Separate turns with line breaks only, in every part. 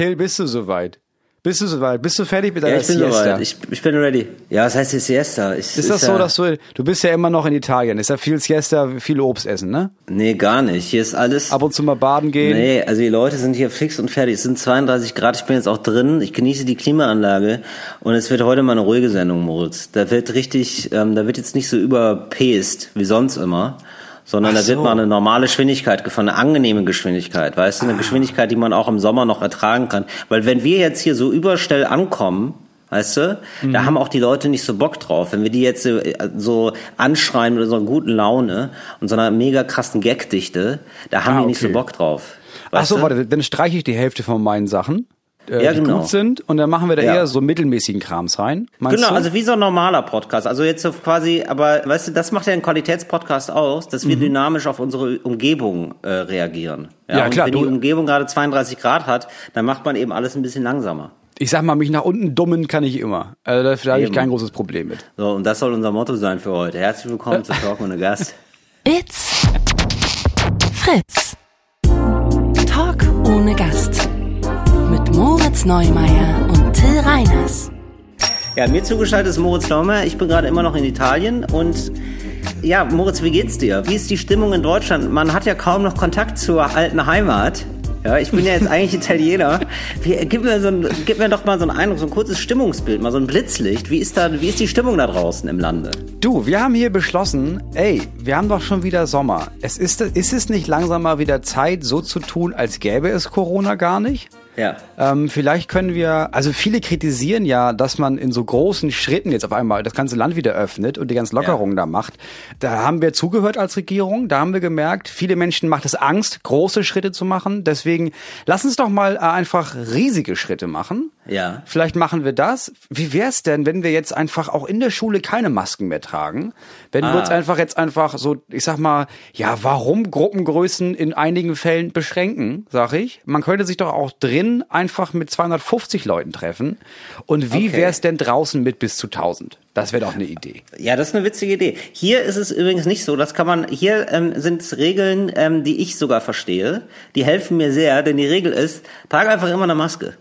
Till, bist du soweit? Bist du soweit? Bist du fertig mit deiner
Ja, ich bin
Siesta?
soweit. Ich, ich bin ready. Ja, was heißt die Siesta? Ich,
Ist das so, dass du, du bist ja immer noch in Italien, ist ja viel Siesta, viel Obst essen, ne?
Nee, gar nicht. Hier ist alles...
Ab und zu mal baden gehen.
Nee, also die Leute sind hier fix und fertig. Es sind 32 Grad, ich bin jetzt auch drin. Ich genieße die Klimaanlage und es wird heute mal eine ruhige Sendung, Moritz. Da wird richtig, ähm, da wird jetzt nicht so überpest wie sonst immer, sondern
Ach
da wird
so.
mal eine normale Geschwindigkeit gefahren, eine angenehme Geschwindigkeit, weißt du,
Ah.
eine Geschwindigkeit, die man auch im Sommer noch ertragen kann. Weil wenn wir jetzt hier so überstell ankommen, Weißt du?
Mhm.
Da haben auch die Leute nicht so Bock drauf. Wenn wir die jetzt äh, so anschreien mit so einer guten Laune und so einer mega krassen Gagdichte, da haben
Ah,
die nicht so
okay.
Bock drauf.
Ach so,
du?
warte, dann streiche ich die Hälfte von meinen Sachen, äh,
Ja,
die
genau.
gut sind, und dann machen wir da
Ja.
eher so mittelmäßigen Krams rein. Meinst
Genau,
du?
also wie so ein normaler Podcast. Also jetzt so quasi, aber weißt du, das macht ja ein Qualitätspodcast aus, dass wir dynamisch auf unsere Umgebung äh, reagieren.
Mhm. Ja,
und
klar,
Wenn
du-
die Umgebung gerade 32 Grad hat, dann macht man eben alles ein bisschen langsamer.
ich sag mal, mich nach unten dummen kann ich immer. Also da, da habe ich kein großes Problem mit.
So, und das soll unser Motto sein für heute. Herzlich willkommen zu Talk ohne Gast.
It's Fritz. Talk ohne Gast. Moritz Neumeier und Till Reiners.
Ja, mir zugeschaltet ist Moritz Laumer. Ich bin gerade immer noch in Italien und ja, Moritz, wie geht's dir? Wie ist die Stimmung in Deutschland? Man hat ja kaum noch Kontakt zur alten Heimat. Ja, ich bin ja jetzt eigentlich Italiener. Wie, gib, mir so ein, gib mir doch mal so einen Eindruck, so ein kurzes Stimmungsbild, mal so ein Blitzlicht. Wie ist da, wie ist die Stimmung da draußen im Lande?
Du, wir haben hier beschlossen, ey, wir haben doch schon wieder Sommer. Es ist, ist es nicht langsam mal wieder Zeit, so zu tun, als gäbe es Corona gar nicht?
Ja.
Ähm, vielleicht können wir, also viele kritisieren ja, dass man in so großen Schritten jetzt auf einmal das ganze Land wieder öffnet und die ganzen Lockerungen da macht. Da haben wir zugehört als Regierung, da haben wir gemerkt, viele Menschen macht es Angst, große Schritte zu machen. Deswegen lass uns doch mal äh, einfach riesige Schritte machen.
Ja.
Vielleicht machen wir das. Wie wär's denn, wenn wir jetzt einfach auch in der Schule keine Masken mehr tragen? Wenn wir
Ah.
uns einfach jetzt einfach so, ich sag mal, ja, warum Gruppengrößen in einigen Fällen beschränken, sag ich? Man könnte sich doch auch drin einfach mit 250 Leuten treffen. Und wie
Okay.
wär's denn draußen mit bis zu 1000? Das wäre doch eine Idee.
Ja, das ist eine witzige Idee. Hier ist es übrigens nicht so. Das kann man. Hier ähm, sind es Regeln, ähm, die ich sogar verstehe. Die helfen mir sehr, denn die Regel ist: trage einfach immer eine Maske.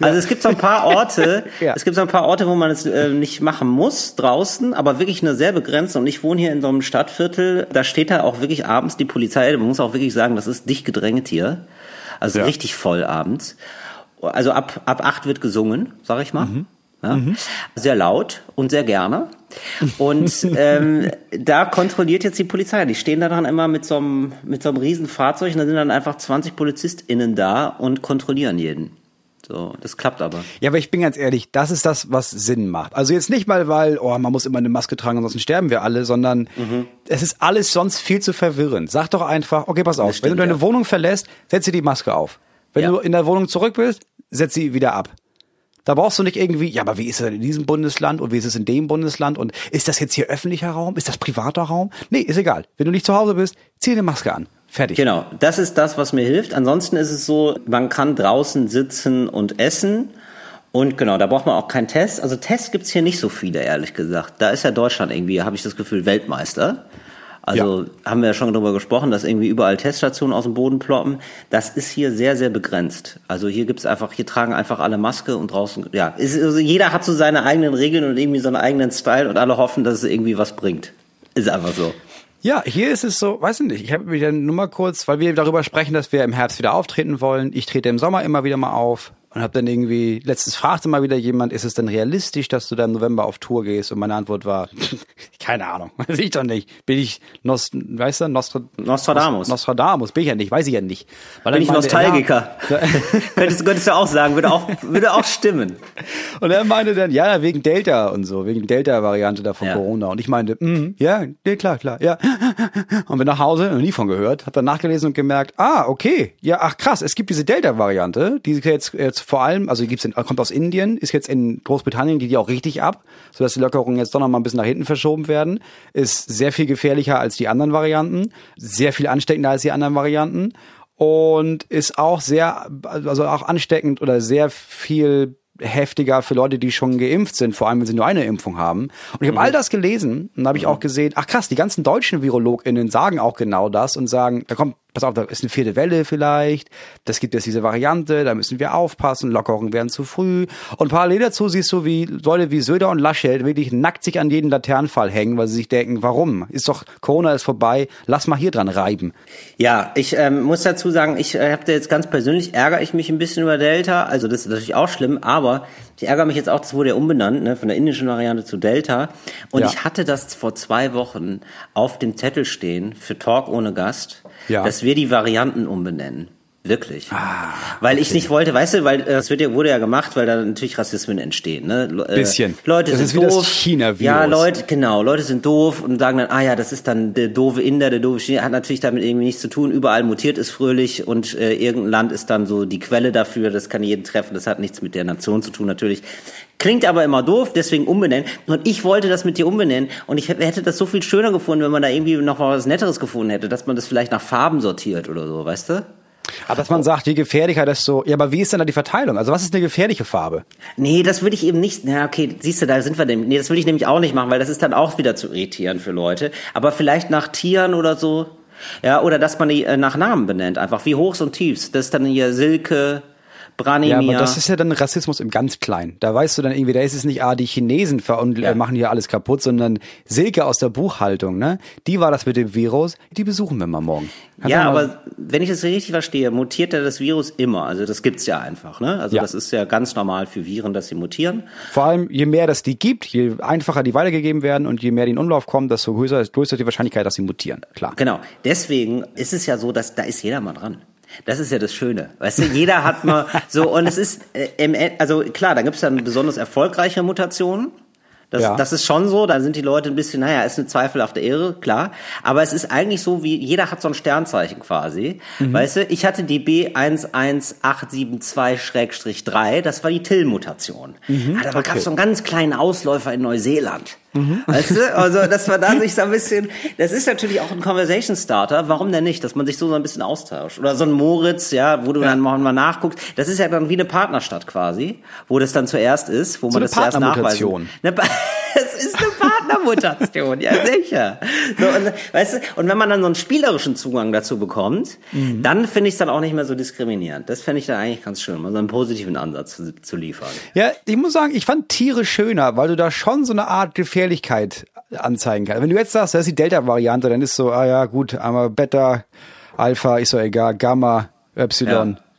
Also es gibt so ein paar Orte,
Ja.
es gibt so ein paar Orte, wo man es äh, nicht machen muss draußen, aber wirklich nur sehr begrenzt. Und ich wohne hier in so einem Stadtviertel. Da steht da auch wirklich abends die Polizei. Man muss auch wirklich sagen, das ist dicht gedrängt hier. Also
Ja.
richtig voll abends. Also ab ab acht wird gesungen, sag ich mal. Ja? Sehr laut und sehr gerne. Und ähm, da kontrolliert jetzt die Polizei. Die stehen da dann immer mit so einem, mit so einem riesen Fahrzeug und da sind dann einfach 20 PolizistInnen da und kontrollieren jeden. So, das klappt aber.
Ja, aber ich bin ganz ehrlich, das ist das, was Sinn macht. Also jetzt nicht mal, weil, oh, man muss immer eine Maske tragen, ansonsten sterben wir alle, sondern es ist alles sonst viel zu verwirrend. Sag doch einfach, okay, pass auf,
stimmt,
wenn du deine
ja.
Wohnung verlässt, setz dir die Maske auf. Wenn
Ja.
du in der Wohnung zurück bist, setz sie wieder ab. Da brauchst du nicht irgendwie, ja, aber wie ist es denn in diesem Bundesland und wie ist es in dem Bundesland und ist das jetzt hier öffentlicher Raum? Ist das privater Raum? Nee, ist egal. Wenn du nicht zu Hause bist, zieh eine Maske an. Fertig.
Genau, das ist das, was mir hilft. Ansonsten ist es so, man kann draußen sitzen und essen. Und genau, da braucht man auch keinen Test. Also Tests gibt's hier nicht so viele, ehrlich gesagt. Da ist ja Deutschland irgendwie, habe ich das Gefühl, Weltmeister. Also haben wir ja schon darüber gesprochen, dass irgendwie überall Teststationen aus dem Boden ploppen. Das ist hier sehr, sehr begrenzt. Also hier gibt's einfach, hier tragen einfach alle Maske und draußen, ja, ist, also jeder hat so seine eigenen Regeln und irgendwie so einen eigenen Style und alle hoffen, dass es irgendwie was bringt. Ist einfach so.
Ja, hier ist es so, weiß ich nicht, ich habe wieder nur mal kurz, weil wir darüber sprechen, dass wir im Herbst wieder auftreten wollen. Ich trete im Sommer immer wieder mal auf und habe dann irgendwie, letztens fragte mal wieder jemand, ist es denn realistisch, dass du da im November auf Tour gehst? Und meine Antwort war, keine Ahnung, weiß ich doch nicht. Bin ich, Nost, weißt du, Nostra,
Nostradamus.
Nostradamus, bin ich ja nicht, weiß ich ja nicht. Weil
Bin ich
meinte,
Nostalgiker?
Ja,
könntest, könntest du auch sagen, würde auch, würde auch stimmen.
Und er meinte dann, ja, wegen Delta und so, wegen Delta-Variante da von
Ja.
Corona. Und ich meinte, mm, ja, nee, klar, klar, ja. Und bin nach Hause, noch nie von gehört, hab dann nachgelesen und gemerkt, ah, okay, ja, ach krass, es gibt diese Delta-Variante, die jetzt, jetzt vor allem, also gibt's in, kommt aus Indien, ist jetzt in Großbritannien, geht die auch richtig ab, sodass die Lockerungen jetzt doch noch mal ein bisschen nach hinten verschoben werden, ist sehr viel gefährlicher als die anderen Varianten, sehr viel ansteckender als die anderen Varianten und ist auch sehr, also auch ansteckend oder sehr viel heftiger für Leute, die schon geimpft sind, vor allem wenn sie nur eine Impfung haben. Und ich habe all das gelesen und habe ich auch gesehen, ach krass, die ganzen deutschen VirologInnen sagen auch genau das und sagen, da kommt pass auf, da ist eine vierte Welle vielleicht, das gibt jetzt diese Variante, da müssen wir aufpassen, Lockerungen werden zu früh. Und parallel dazu siehst du, wie Leute wie Söder und Laschet wirklich nackt sich an jeden Laternenfall hängen, weil sie sich denken, warum? Ist doch, Corona ist vorbei, lass mal hier dran reiben.
Ja, ich ähm, muss dazu sagen, ich äh, habe da jetzt ganz persönlich, ärgere ich mich ein bisschen über Delta, also das ist natürlich auch schlimm, aber ich ärgere mich jetzt auch, das wurde ja umbenannt, ne, von der indischen Variante zu Delta. Und
Ja.
ich hatte das vor zwei Wochen auf dem Zettel stehen für Talk ohne Gast,
Ja.
dass wir die Varianten umbenennen. Wirklich. weil ich nicht wollte, weißt du, weil äh, das wird ja, wurde ja gemacht, weil da natürlich Rassismen entstehen. Ne? Le- äh,
Bisschen.
Leute
Das
sind
ist wie das
doof.
China-Virus.
Ja, Leute, genau. Leute sind doof und sagen dann, ah ja, das ist dann der doofe Inder, der doofe China. Hat natürlich damit irgendwie nichts zu tun. Überall mutiert es fröhlich und äh, irgendein Land ist dann so die Quelle dafür. Das kann jeden treffen. Das hat nichts mit der Nation zu tun natürlich. Klingt aber immer doof, deswegen umbenennen. Und ich wollte das mit dir umbenennen. Und ich hätte das so viel schöner gefunden, wenn man da irgendwie noch was Netteres gefunden hätte, dass man das vielleicht nach Farben sortiert oder so, weißt du?
Aber dass man sagt, je gefährlicher, desto, ja, aber wie ist denn da die Verteilung? Also was ist eine gefährliche Farbe?
Nee, das würde ich eben nicht. Na, okay, siehst du, da sind wir dem. Nee, das würde ich nämlich auch nicht machen, weil das ist dann auch wieder zu irritieren für Leute. Aber vielleicht nach Tieren oder so. Ja, oder dass man die äh, nach Namen benennt, einfach wie Hochs und Tiefs. Das ist dann hier Silke, Branimir.
Ja, aber das ist ja dann Rassismus im ganz Kleinen. Da weißt du dann irgendwie, da ist es nicht, ah, die Chinesen ver und
Ja.
äh, machen hier alles kaputt, sondern Silke aus der Buchhaltung, ne? Die war das mit dem Virus, die besuchen wir mal morgen. Kannst
ja,
mal-
aber wenn ich das richtig verstehe, mutiert ja das Virus immer. Also das gibt's ja einfach, ne? Also
Ja.
das ist ja ganz normal für Viren, dass sie mutieren.
Vor allem, je mehr das die gibt, je einfacher die weitergegeben werden und je mehr die in Umlauf kommen, desto größer ist, größer ist die Wahrscheinlichkeit, dass sie mutieren. Klar.
Genau. Deswegen ist es ja so, dass da ist jeder mal dran. Das ist ja das Schöne. Weißt du, jeder hat mal so, und es ist, äh, also klar, da gibt's dann besonders erfolgreiche Mutationen. Das,
Ja.
das ist schon so, da sind die Leute ein bisschen, naja, ist eine zweifelhafte Ehre, klar. Aber es ist eigentlich so, wie jeder hat so ein Sternzeichen quasi.
Mhm.
Weißt du, ich hatte die B11872-3, das war die Till-Mutation. Ah, da
Mhm. okay.
gab's so einen ganz kleinen Ausläufer in Neuseeland. Weißt du, also dass man da sich so ein bisschen, das ist natürlich auch ein Conversation Starter, warum denn nicht, dass man sich so, so ein bisschen austauscht. Oder so ein Moritz, ja, wo du dann mal nachguckst, das ist ja dann wie eine Partnerstadt quasi, wo das dann zuerst ist, wo man
eine
das zuerst nachweisen. Pa- Es ist eine Partnermutation, ja sicher. So, und, weißt du, und wenn man dann so einen spielerischen Zugang dazu bekommt,
Mhm.
dann finde ich es dann auch nicht mehr so diskriminierend. Das fände ich dann eigentlich ganz schön, mal so einen positiven Ansatz zu, zu liefern.
Ja, ich muss sagen, ich fand Tiere schöner, weil du da schon so eine Art Gefährlichkeit anzeigen kannst. Wenn du jetzt sagst, das ist die Delta-Variante, dann ist so, ah ja, gut, einmal Beta, Alpha, ist so egal, Gamma, Epsilon.
Ja.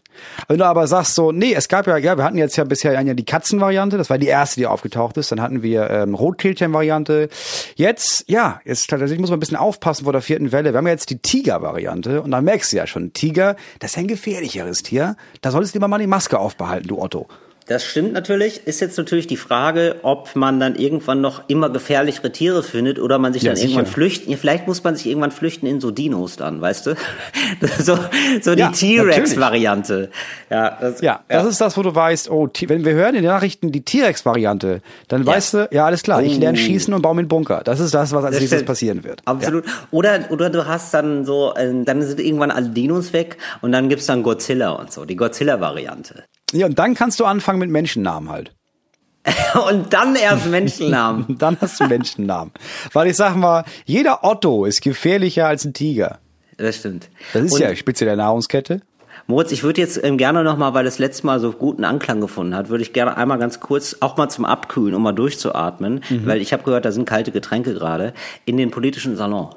Wenn du aber sagst so, nee, es gab ja, ja, wir hatten jetzt ja bisher ja die Katzenvariante, das war die erste, die aufgetaucht ist. Dann hatten wir ähm, Rotkehlchen-Variante. Jetzt, ja, jetzt tatsächlich muss man ein bisschen aufpassen vor der vierten Welle. Wir haben ja jetzt die Tiger-Variante und dann merkst du ja schon, Tiger, das ist ein gefährlicheres Tier. Da solltest du lieber mal die Maske aufbehalten, du Otto.
Das stimmt natürlich. Ist jetzt natürlich die Frage, ob man dann irgendwann noch immer gefährlichere Tiere findet oder man sich
Ja,
dann irgendwann
sicher.
flüchten. Ja, Vielleicht muss man sich irgendwann flüchten in so Dinos dann, weißt du? so so die
Ja,
T-Rex-Variante. Ja, das,
Ja, das ist das, wo du weißt, oh, wenn wir hören in den Nachrichten die T-Rex-Variante, dann weißt du, ja, alles klar, ich lerne
Oh.
schießen und baue mir einen Bunker. Das ist das, was als nächstes passieren wird.
Absolut. Oder, oder du hast dann so, äh, dann sind irgendwann alle Dinos weg und dann gibt's dann Godzilla und so, die Godzilla-Variante.
Ja. und dann kannst du anfangen mit Menschennamen halt.
Und dann erst Menschennamen.
Dann hast du Menschennamen. Weil ich sag mal, jeder Otto ist gefährlicher als ein Tiger.
Das stimmt.
Das ist
und,
ja Spitze der Nahrungskette.
Moritz, ich würde jetzt ähm, gerne nochmal, weil das letzte Mal so guten Anklang gefunden hat, würde ich gerne einmal ganz kurz, auch mal zum Abkühlen, um mal durchzuatmen,
Mhm.
weil ich habe gehört, da sind kalte Getränke gerade, in den politischen Salon.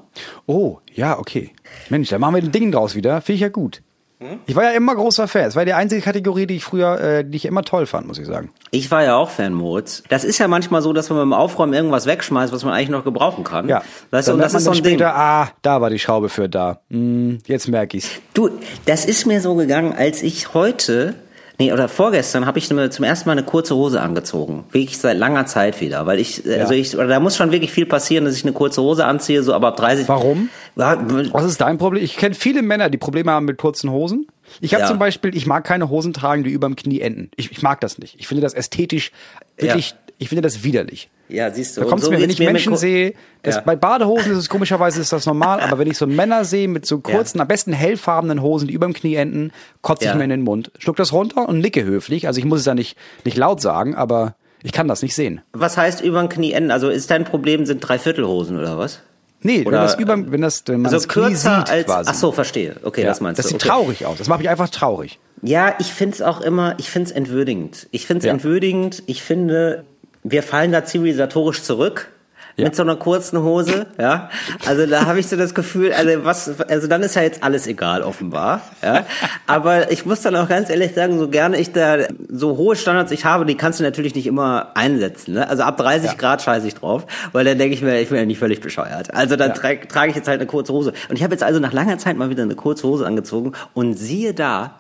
Oh, ja, okay. Mensch, da machen wir ein Ding draus wieder. Finde ich ja gut. Ich war ja immer großer Fan. Es war die einzige Kategorie, die ich früher, äh, die ich immer toll fand, muss ich sagen.
Ich war ja auch Fan, Moritz. Das ist ja manchmal so, dass man beim Aufräumen irgendwas wegschmeißt, was man eigentlich noch gebrauchen kann.
Ja.
Weißt du,
Dann
und das ist so ein
dann
Ding.
später, ah, da war die Schraube für da. Hm, jetzt merke ich's.
Du, das ist mir so gegangen, als ich heute, nee, oder vorgestern habe ich zum ersten Mal eine kurze Hose angezogen. Wirklich seit langer Zeit wieder. Weil ich, also ich, oder da muss schon wirklich viel passieren, dass ich eine kurze Hose anziehe, so aber ab 30.
Warum?
Ja,
Was ist dein Problem? Ich kenne viele Männer, die Probleme haben mit kurzen Hosen. Ich habe
Ja.
zum Beispiel, ich mag keine Hosen tragen, die überm Knie enden. Ich, ich mag das nicht. Ich finde das ästhetisch wirklich,
Ja.
Ich finde das widerlich.
ja, siehst du.
Da
und
kommt
so
mir, wenn ich Menschen sehe, das,
Ja.
bei Badehosen ist es komischerweise ist das normal, aber wenn ich so Männer sehe mit so kurzen, am besten hellfarbenen Hosen, die überm Knie enden, kotze ich
Ja.
mir in den Mund, schluck das runter und nicke höflich. Also ich muss es ja nicht, nicht laut sagen, aber ich kann das nicht sehen.
Was heißt über den Knie enden? Also ist dein Problem, sind Dreiviertelhosen oder was?
Nee, wenn
Oder-
das über, wenn das, wenn man
Also
das Knie
kürzer
sieht
als.
quasi.
Ach so, verstehe. Okay,
ja,
das meinst
das
du.
sieht
okay.
traurig aus. Das macht mich einfach traurig.
Ja, ich find's auch immer, ich find's entwürdigend. Ich find's
Ja.
entwürdigend. Ich finde, wir fallen da zivilisatorisch zurück.
Ja.
Mit so einer kurzen Hose, ja. Also da habe ich so das Gefühl, also was, also dann ist ja jetzt alles egal, offenbar, ja. Aber ich muss dann auch ganz ehrlich sagen, so gerne ich da so hohe Standards ich habe, die kannst du natürlich nicht immer einsetzen, ne? Also ab 30
Ja.
Grad scheiße ich drauf, weil dann denke ich mir, ich bin ja nicht völlig bescheuert. Also dann
Ja.
tra trage ich jetzt halt eine kurze Hose. Und ich habe jetzt also nach langer Zeit mal wieder eine kurze Hose angezogen und siehe da,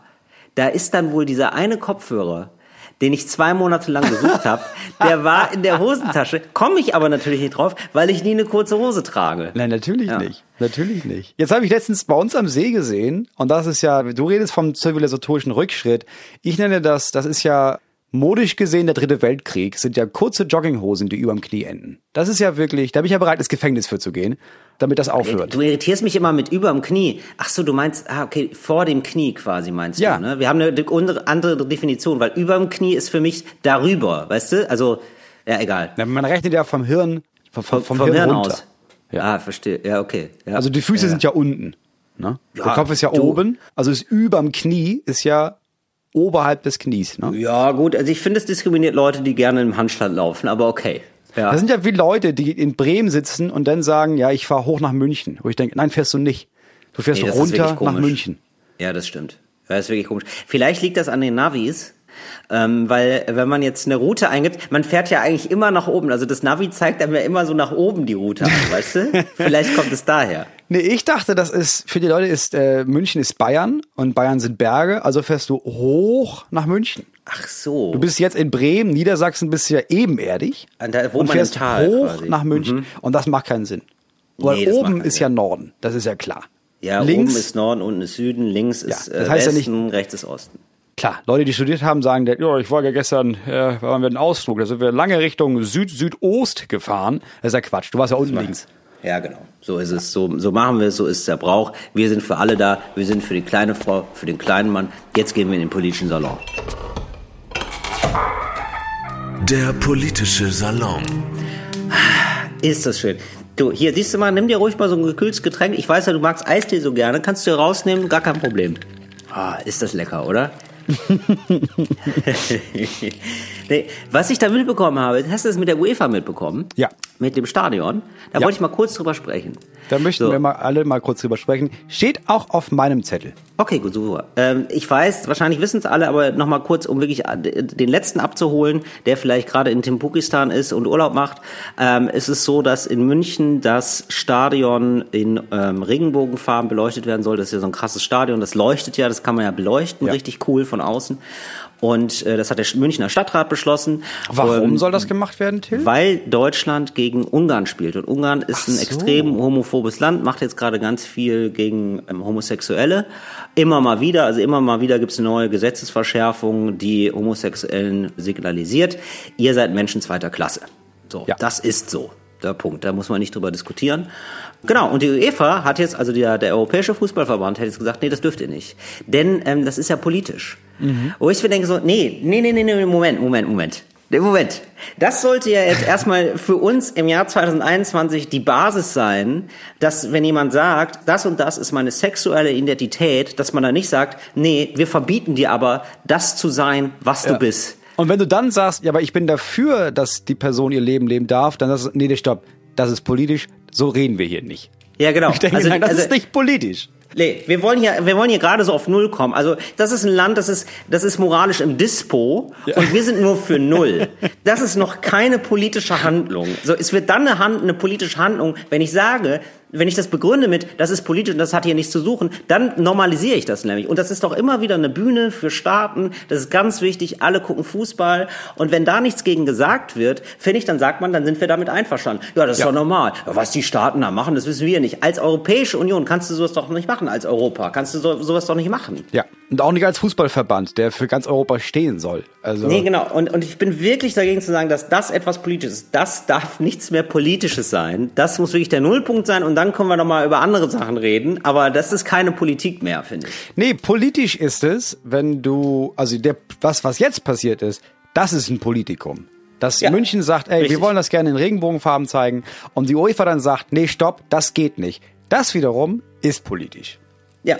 da ist dann wohl dieser eine Kopfhörer, den ich zwei Monate lang gesucht habe, der war in der Hosentasche, komme ich aber natürlich nicht drauf, weil ich nie eine kurze Hose trage.
Nein, natürlich
Ja.
nicht. Natürlich nicht. Jetzt habe ich letztens bei uns am See gesehen, und das ist ja, du redest vom zivilisatorischen Rückschritt. Ich nenne das, das ist ja modisch gesehen der dritte Weltkrieg, sind ja kurze Jogginghosen, die überm Knie enden. Das ist ja wirklich, da bin ich ja bereit, ins Gefängnis für zu gehen, damit das aufhört.
Du irritierst mich immer mit überm Knie. Ach so, du meinst, ah, okay, vor dem Knie quasi meinst
Ja.
du, ne? Wir haben eine de- andere Definition, weil überm Knie ist für mich darüber, weißt du? Also, ja, egal.
Na, Man rechnet ja vom Hirn, vom, vom,
Vom,
vom Hirn,
Hirn
runter.
aus. Ah, verstehe. Ja, okay. Ja.
Also die Füße sind ja unten. Ne? der
Ja,
Kopf ist ja
du-
oben, also ist überm Knie, ist ja oberhalb des Knies. Ne?
ja, gut, also ich finde, es diskriminiert Leute, die gerne im Handstand laufen, aber okay. Ja.
Das sind ja wie Leute, die in Bremen sitzen und dann sagen, ja, ich fahre hoch nach München. Wo ich denke, nein, fährst du nicht. Du fährst
Nee,
runter nach. München.
Ja, das stimmt. Das ist wirklich komisch. Vielleicht liegt das an den Navis, ähm, weil wenn man jetzt eine Route eingibt, man fährt ja eigentlich immer nach oben. Also das Navi zeigt einem ja immer so nach oben die Route an, weißt du? Vielleicht kommt es daher.
Nee, ich dachte, das ist, für die Leute ist, äh, München ist Bayern und Bayern sind Berge, also fährst du hoch nach München.
Ach so.
Du bist jetzt in Bremen, Niedersachsen bist du ja ebenerdig
Ah, da wohnt
und
man im
fährst
Tal
hoch
quasi. Mhm.
nach München und das macht keinen Sinn. Weil
Nee, das
oben ist ja Norden, das ist ja klar.
ja,
Links,
oben ist Norden, unten ist Süden, links ist
das
äh,
heißt ja
Westen, rechts ist Osten.
Klar, Leute, die studiert haben, sagen, ja, ich war ja gestern, äh, waren wir einen Ausflug, da sind wir lange Richtung Süd-Südost gefahren. Das ist ja Quatsch, du warst ja unten links.
Ja, genau. So ist es. So, so machen wir es. So ist der Brauch. Wir sind für alle da. Wir sind für die kleine Frau, für den kleinen Mann. Jetzt gehen wir in den politischen Salon.
Der politische Salon.
Ist das schön. Du, hier, siehst du mal, nimm dir ruhig mal so ein gekühltes Getränk. Ich weiß ja, du magst Eistee so gerne. Kannst du dir rausnehmen, gar kein Problem. Ah, ist das lecker, oder? nee, was ich da mitbekommen habe, hast du das mit der UEFA mitbekommen?
Ja.
Mit dem Stadion? Da
Ja.
wollte ich mal kurz drüber sprechen.
Da möchten
So.
wir mal alle mal kurz drüber sprechen. Steht auch auf meinem Zettel.
Okay, gut, super. Ähm, ich weiß, wahrscheinlich wissen es alle, aber nochmal kurz, um wirklich äh, den letzten abzuholen, der vielleicht gerade in Timbukistan ist und Urlaub macht. Ähm, es ist so, dass in München das Stadion in ähm, Regenbogenfarben beleuchtet werden soll. Das ist ja so ein krasses Stadion. Das leuchtet ja, das kann man ja beleuchten,
Ja.
richtig cool von außen. Und äh, das hat der Münchner Stadtrat beschlossen.
Warum
Ähm,
soll das gemacht werden, Till?
weil Deutschland gegen Ungarn spielt. Und Ungarn ist
Ach
ein
so.
extrem homophobes Land, macht jetzt gerade ganz viel gegen ähm, Homosexuelle. Immer mal wieder, also immer mal wieder gibt es neue Gesetzesverschärfung, die Homosexuellen signalisiert, ihr seid Menschen zweiter Klasse. So,
Ja.
das ist so. Der Punkt, da muss man nicht drüber diskutieren. Genau, und die UEFA hat jetzt, also der, der Europäische Fußballverband hat jetzt gesagt, nee, das dürft ihr nicht. Denn ähm, das ist ja politisch. Wo ich mir denke so, nee, nee, nee, nee, nee, Moment, Moment, Moment. Moment. Das sollte ja jetzt erstmal für uns im Jahr 2021 die Basis sein, dass wenn jemand sagt, das und das ist meine sexuelle Identität, dass man da nicht sagt, nee, wir verbieten dir aber, das zu sein, was du
Ja.
bist.
Und wenn du dann sagst, ja, aber ich bin dafür, dass die Person ihr Leben leben darf, dann sagst du, nee, nee, stopp, das ist politisch, so reden wir hier nicht.
Ja, genau.
Ich denke, nein, das ist nicht politisch.
Nee, wir wollen hier, wir wollen hier gerade so auf Null kommen. Also, das ist ein Land, das ist, das ist moralisch im Dispo und wir sind nur für Null. Das ist noch keine politische Handlung. So, es wird dann eine, Hand, eine politische Handlung, wenn ich sage, wenn ich das begründe mit, das ist politisch und das hat hier nichts zu suchen, dann normalisiere ich das nämlich. Und das ist doch immer wieder eine Bühne für Staaten. Das ist ganz wichtig. Alle gucken Fußball. Und wenn da nichts gegen gesagt wird, finde ich, dann sagt man, dann sind wir damit einverstanden. Ja, das ist
Ja.
doch normal. Ja, was die Staaten da machen, das wissen wir nicht. Als Europäische Union kannst du sowas doch nicht machen. Als Europa kannst du so, sowas doch nicht machen.
Ja. Und auch nicht als Fußballverband, der für ganz Europa stehen soll. Also,
Nee, genau. Und, und ich bin wirklich dagegen zu sagen, dass das etwas Politisches ist. Das darf nichts mehr Politisches sein. Das muss wirklich der Nullpunkt sein und dann können wir noch mal über andere Sachen reden. Aber das ist keine Politik mehr, finde ich.
Nee, politisch ist es, wenn du, also der, was, was jetzt passiert ist, das ist ein Politikum. Dass
Ja,
München sagt, ey, wir
richtig.
wollen das gerne in Regenbogenfarben zeigen und die UEFA dann sagt, nee, stopp, das geht nicht. Das wiederum ist politisch.
Ja.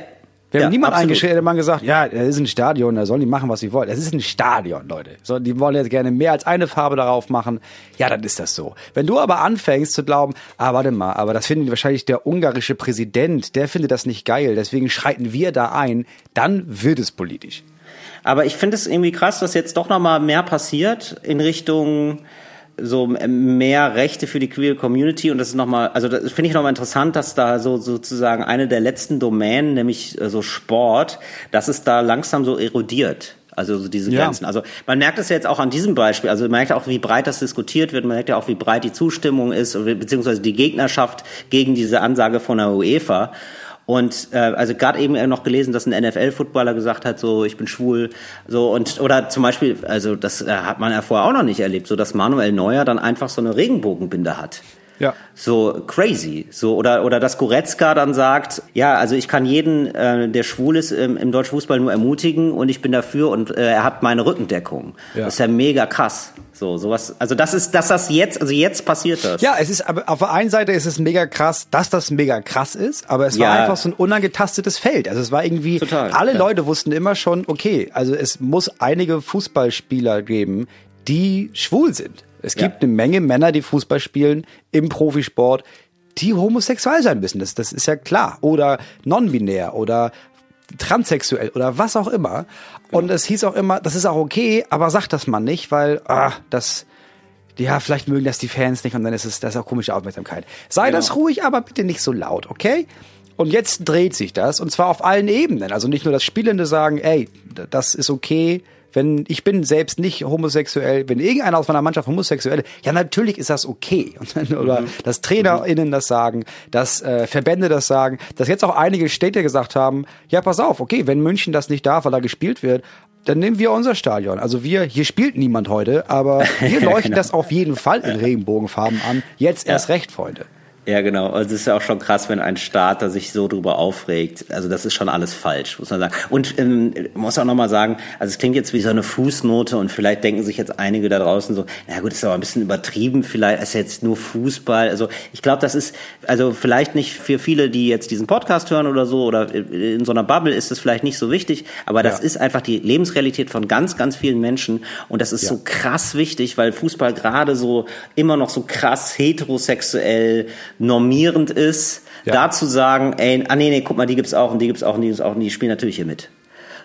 Wir
ja,
haben niemand
absolut.
eingeschrieben, hätte man gesagt, ja, das ist ein Stadion, da sollen die machen, was sie wollen. Es ist ein Stadion, Leute. So, die wollen jetzt gerne mehr als eine Farbe darauf machen. Ja, dann ist das so. Wenn du aber anfängst zu glauben, ah, warte mal, aber das findet wahrscheinlich der ungarische Präsident, der findet das nicht geil, deswegen schreiten wir da ein, dann wird es politisch.
Aber ich finde es irgendwie krass, dass jetzt doch noch mal mehr passiert in Richtung so mehr Rechte für die queer Community und das ist nochmal, also das finde ich nochmal interessant, dass da so sozusagen eine der letzten Domänen, nämlich äh, so Sport, dass es da langsam so erodiert. Also so diese
Ja.
Grenzen. Also man merkt es ja jetzt auch an diesem Beispiel. Also man merkt auch, wie breit das diskutiert wird. Man merkt ja auch, wie breit die Zustimmung ist, beziehungsweise die Gegnerschaft gegen diese Ansage von der UEFA. Und äh, also gerade eben noch gelesen, dass ein NFL-Footballer gesagt hat, so ich bin schwul, so und oder zum Beispiel, also das äh, hat man ja vorher auch noch nicht erlebt, so dass Manuel Neuer dann einfach so eine Regenbogenbinde hat.
Ja.
So crazy. So, oder, oder dass Goretzka dann sagt, ja, also ich kann jeden, äh, der schwul ist, im, im deutschen Fußball nur ermutigen und ich bin dafür und äh, er hat meine Rückendeckung.
Ja.
Das ist ja mega krass. So, sowas, also das ist, dass das jetzt, also jetzt passiert das.
Ja, es ist, aber auf der einen Seite ist es mega krass, dass das mega krass ist, aber es war
Ja.
einfach so ein unangetastetes Feld. Also es war irgendwie,
Total,
alle
ja.
Leute wussten immer schon, okay, also es muss einige Fußballspieler geben, die schwul sind. Es
Ja.
gibt eine Menge Männer, die Fußball spielen im Profisport, die homosexuell sein müssen. Das, das ist ja klar. Oder non-binär oder transsexuell oder was auch immer. Und es hieß auch immer, das ist auch okay, aber sagt das man nicht, weil ah, das, ja, vielleicht mögen das die Fans nicht und dann ist es das ist auch komische Aufmerksamkeit. Sei
Genau.
das ruhig, aber bitte nicht so laut, okay? Und jetzt dreht sich das und zwar auf allen Ebenen. Also nicht nur das Spielende sagen, ey, das ist okay. Wenn ich bin selbst nicht homosexuell, wenn irgendeiner aus meiner Mannschaft homosexuell, ist, ja natürlich ist das okay. Oder
Mhm.
dass TrainerInnen das sagen, dass äh, Verbände das sagen, dass jetzt auch einige Städte gesagt haben, ja pass auf, okay, wenn München das nicht darf, weil da gespielt wird, dann nehmen wir unser Stadion. Also wir, hier spielt niemand heute, aber wir leuchten
Genau.
das auf jeden Fall in Regenbogenfarben an. Jetzt erst recht, Freunde.
Ja, genau. Also es ist ja auch schon krass, wenn ein Starter sich so drüber aufregt. Also das ist schon alles falsch, muss man sagen. Und ähm, muss auch nochmal sagen, also es klingt jetzt wie so eine Fußnote und vielleicht denken sich jetzt einige da draußen so, na gut, ist aber ein bisschen übertrieben, vielleicht ist jetzt nur Fußball. Also ich glaube, das ist, also vielleicht nicht für viele, die jetzt diesen Podcast hören oder so, oder in so einer Bubble ist es vielleicht nicht so wichtig, aber das
Ja.
ist einfach die Lebensrealität von ganz, ganz vielen Menschen und das ist
Ja.
so krass wichtig, weil Fußball gerade so immer noch so krass heterosexuell normierend ist,
Ja.
da zu sagen, ey, ah nee, nee, guck mal, die gibt's auch und die gibt's auch und die gibt's auch und die spielen natürlich hier mit.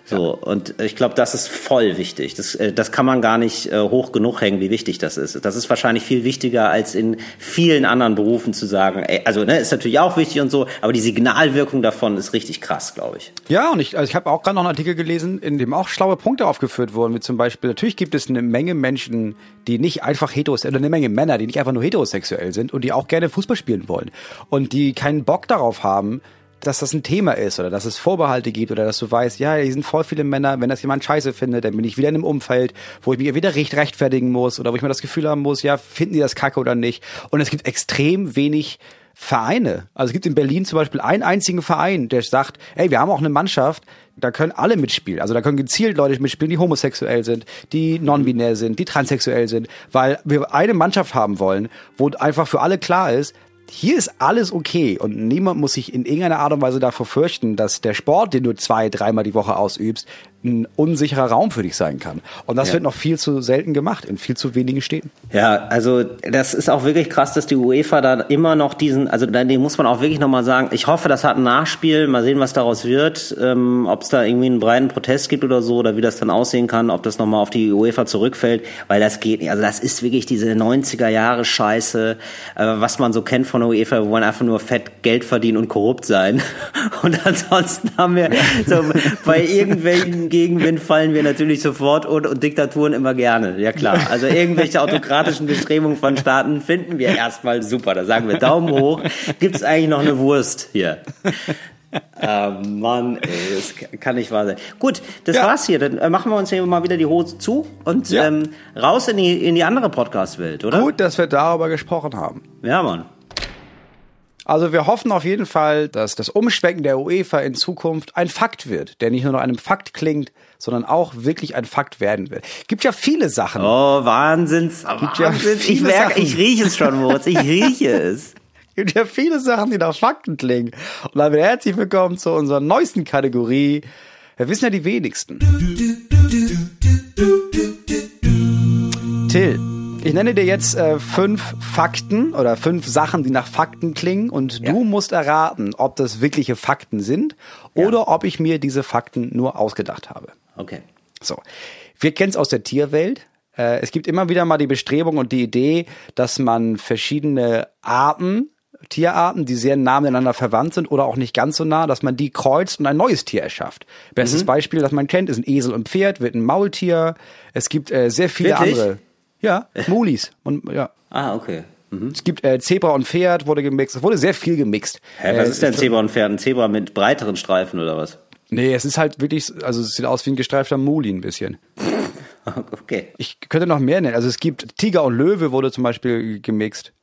So, und ich glaube, das ist voll wichtig. Das, äh, das kann man gar nicht äh, hoch genug hängen, wie wichtig das ist. Das ist wahrscheinlich viel wichtiger, als in vielen anderen Berufen zu sagen, ey, also ne, ist natürlich auch wichtig und so, aber die Signalwirkung davon ist richtig krass, glaube ich.
Ja, und ich, also ich habe auch gerade noch einen Artikel gelesen, in dem auch schlaue Punkte aufgeführt wurden, wie zum Beispiel, natürlich gibt es eine Menge Menschen, die nicht einfach heterosexuell, oder eine Menge Männer, die nicht einfach nur heterosexuell sind und die auch gerne Fußball spielen wollen und die keinen Bock darauf haben, dass das ein Thema ist oder dass es Vorbehalte gibt oder dass du weißt, ja, hier sind voll viele Männer, wenn das jemand scheiße findet, dann bin ich wieder in einem Umfeld, wo ich mich wieder recht rechtfertigen muss oder wo ich mir das Gefühl haben muss, ja, finden die das kacke oder nicht. Und es gibt extrem wenig Vereine. Also es gibt in Berlin zum Beispiel einen einzigen Verein, der sagt, ey, wir haben auch eine Mannschaft, da können alle mitspielen. Also da können gezielt Leute mitspielen, die homosexuell sind, die non-binär sind, die transsexuell sind, weil wir eine Mannschaft haben wollen, wo einfach für alle klar ist, hier ist alles okay. Und niemand muss sich in irgendeiner Art und Weise davor fürchten, dass der Sport, den du zwei, dreimal die Woche ausübst, ein unsicherer Raum für dich sein kann. Und das
Ja.
wird noch viel zu selten gemacht in viel zu wenigen Städten.
Ja, also das ist auch wirklich krass, dass die UEFA da immer noch diesen, also da den muss man auch wirklich nochmal sagen, ich hoffe, das hat ein Nachspiel, mal sehen, was daraus wird, ähm, ob es da irgendwie einen breiten Protest gibt oder so, oder wie das dann aussehen kann, ob das nochmal auf die UEFA zurückfällt, weil das geht nicht, also das ist wirklich diese 90er Jahre Scheiße, äh, was man so kennt von der UEFA, wir wollen einfach nur fett Geld verdienen und korrupt sein und ansonsten haben wir so bei irgendwelchen Gegenwind fallen wir natürlich sofort und, und Diktaturen immer gerne. Ja klar. Also irgendwelche autokratischen Bestrebungen von Staaten finden wir erstmal super. Da sagen wir Daumen hoch. Gibt's eigentlich noch eine Wurst hier? Ah, Mann, ey, das kann nicht wahr sein. Gut, das
Ja.
war's hier. Dann äh, machen wir uns hier mal wieder die Hose zu und
Ja.
ähm, raus in die, in die andere Podcast-Welt, oder?
Gut, dass wir darüber gesprochen haben.
Ja, Mann.
Also wir hoffen auf jeden Fall, dass das Umschwenken der UEFA in Zukunft ein Fakt wird, der nicht nur noch einem Fakt klingt, sondern auch wirklich ein Fakt werden wird. Gibt ja viele Sachen.
Oh, Wahnsinns.
ja
Wahnsinn. Ich
viele
merke, ich rieche es schon, Moritz. Ich rieche es.
gibt ja viele Sachen, die nach Fakten klingen. Und damit herzlich willkommen zu unserer neuesten Kategorie. Wir wissen ja die wenigsten. Till, ich nenne dir jetzt äh, fünf Fakten oder fünf Sachen, die nach Fakten klingen und
Ja.
du musst erraten, ob das wirkliche Fakten sind oder ob ich mir diese Fakten nur ausgedacht habe.
Okay.
So. Wir kennen es aus der Tierwelt. Äh, es gibt immer wieder mal die Bestrebung und die Idee, dass man verschiedene Arten, Tierarten, die sehr nah miteinander verwandt sind oder auch nicht ganz so nah, dass man die kreuzt und ein neues Tier erschafft. Bestes Beispiel, das man kennt, ist ein Esel und Pferd, wird ein Maultier. Es gibt äh, sehr viele
Wirklich?
andere. Ja, Mulis. Und, ja.
Ah, okay. Mhm.
Es gibt äh, Zebra und Pferd, wurde gemixt. Es wurde sehr viel gemixt.
Hä, was
Äh,
ist denn Zebra und Pferd? Ein Zebra mit breiteren Streifen oder was?
Nee, es ist halt wirklich, also es sieht aus wie ein gestreifter Muli ein bisschen.
Okay.
Ich könnte noch mehr nennen. Also es gibt Tiger und Löwe wurde zum Beispiel gemixt.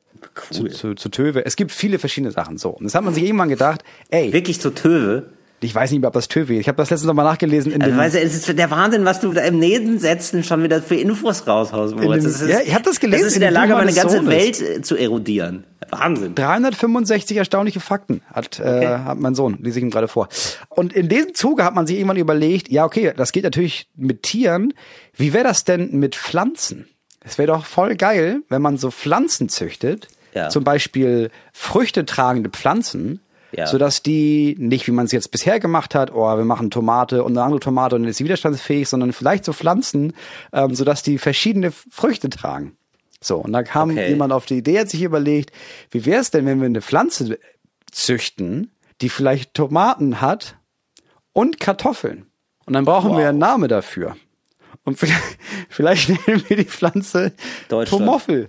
Zu,
Cool.
zu, zu Töwe. Es gibt viele verschiedene Sachen. So. Und das hat man sich irgendwann gedacht, ey,
Wirklich zu Töwe?
Ich weiß nicht mehr, ob das Töwe ist. Ich habe das letztens noch mal nachgelesen in
Also,
den,
weißt du, es ist der Wahnsinn, was du da im Nebensätzen schon wieder für Infos raushaust, Moritz.
dem-
ist,
ja, ich hab das gelesen
Das ist in
in
der
dem
Lage, meine ganze
Sohnes.
Welt äh, zu erodieren. Wahnsinn.
365 erstaunliche Fakten hat, äh, hat mein Sohn, lese ich ihm gerade vor. Und in diesem Zuge hat man sich irgendwann überlegt, ja, okay, das geht natürlich mit Tieren. Wie wäre das denn mit Pflanzen? Es wäre doch voll geil, wenn man so Pflanzen züchtet,
Ja.
zum Beispiel früchtetragende Pflanzen,
Ja.
sodass die nicht, wie man es jetzt bisher gemacht hat, oh, wir machen Tomate und eine andere Tomate und dann ist sie widerstandsfähig, sondern vielleicht so Pflanzen, ähm, sodass die verschiedene Früchte tragen. So, und da kam
Okay.
jemand auf die Idee, hat sich überlegt, wie wäre es denn, wenn wir eine Pflanze züchten, die vielleicht Tomaten hat und Kartoffeln. Und dann brauchen wir einen Namen dafür. Und vielleicht, vielleicht nennen wir die Pflanze. Tomoffel.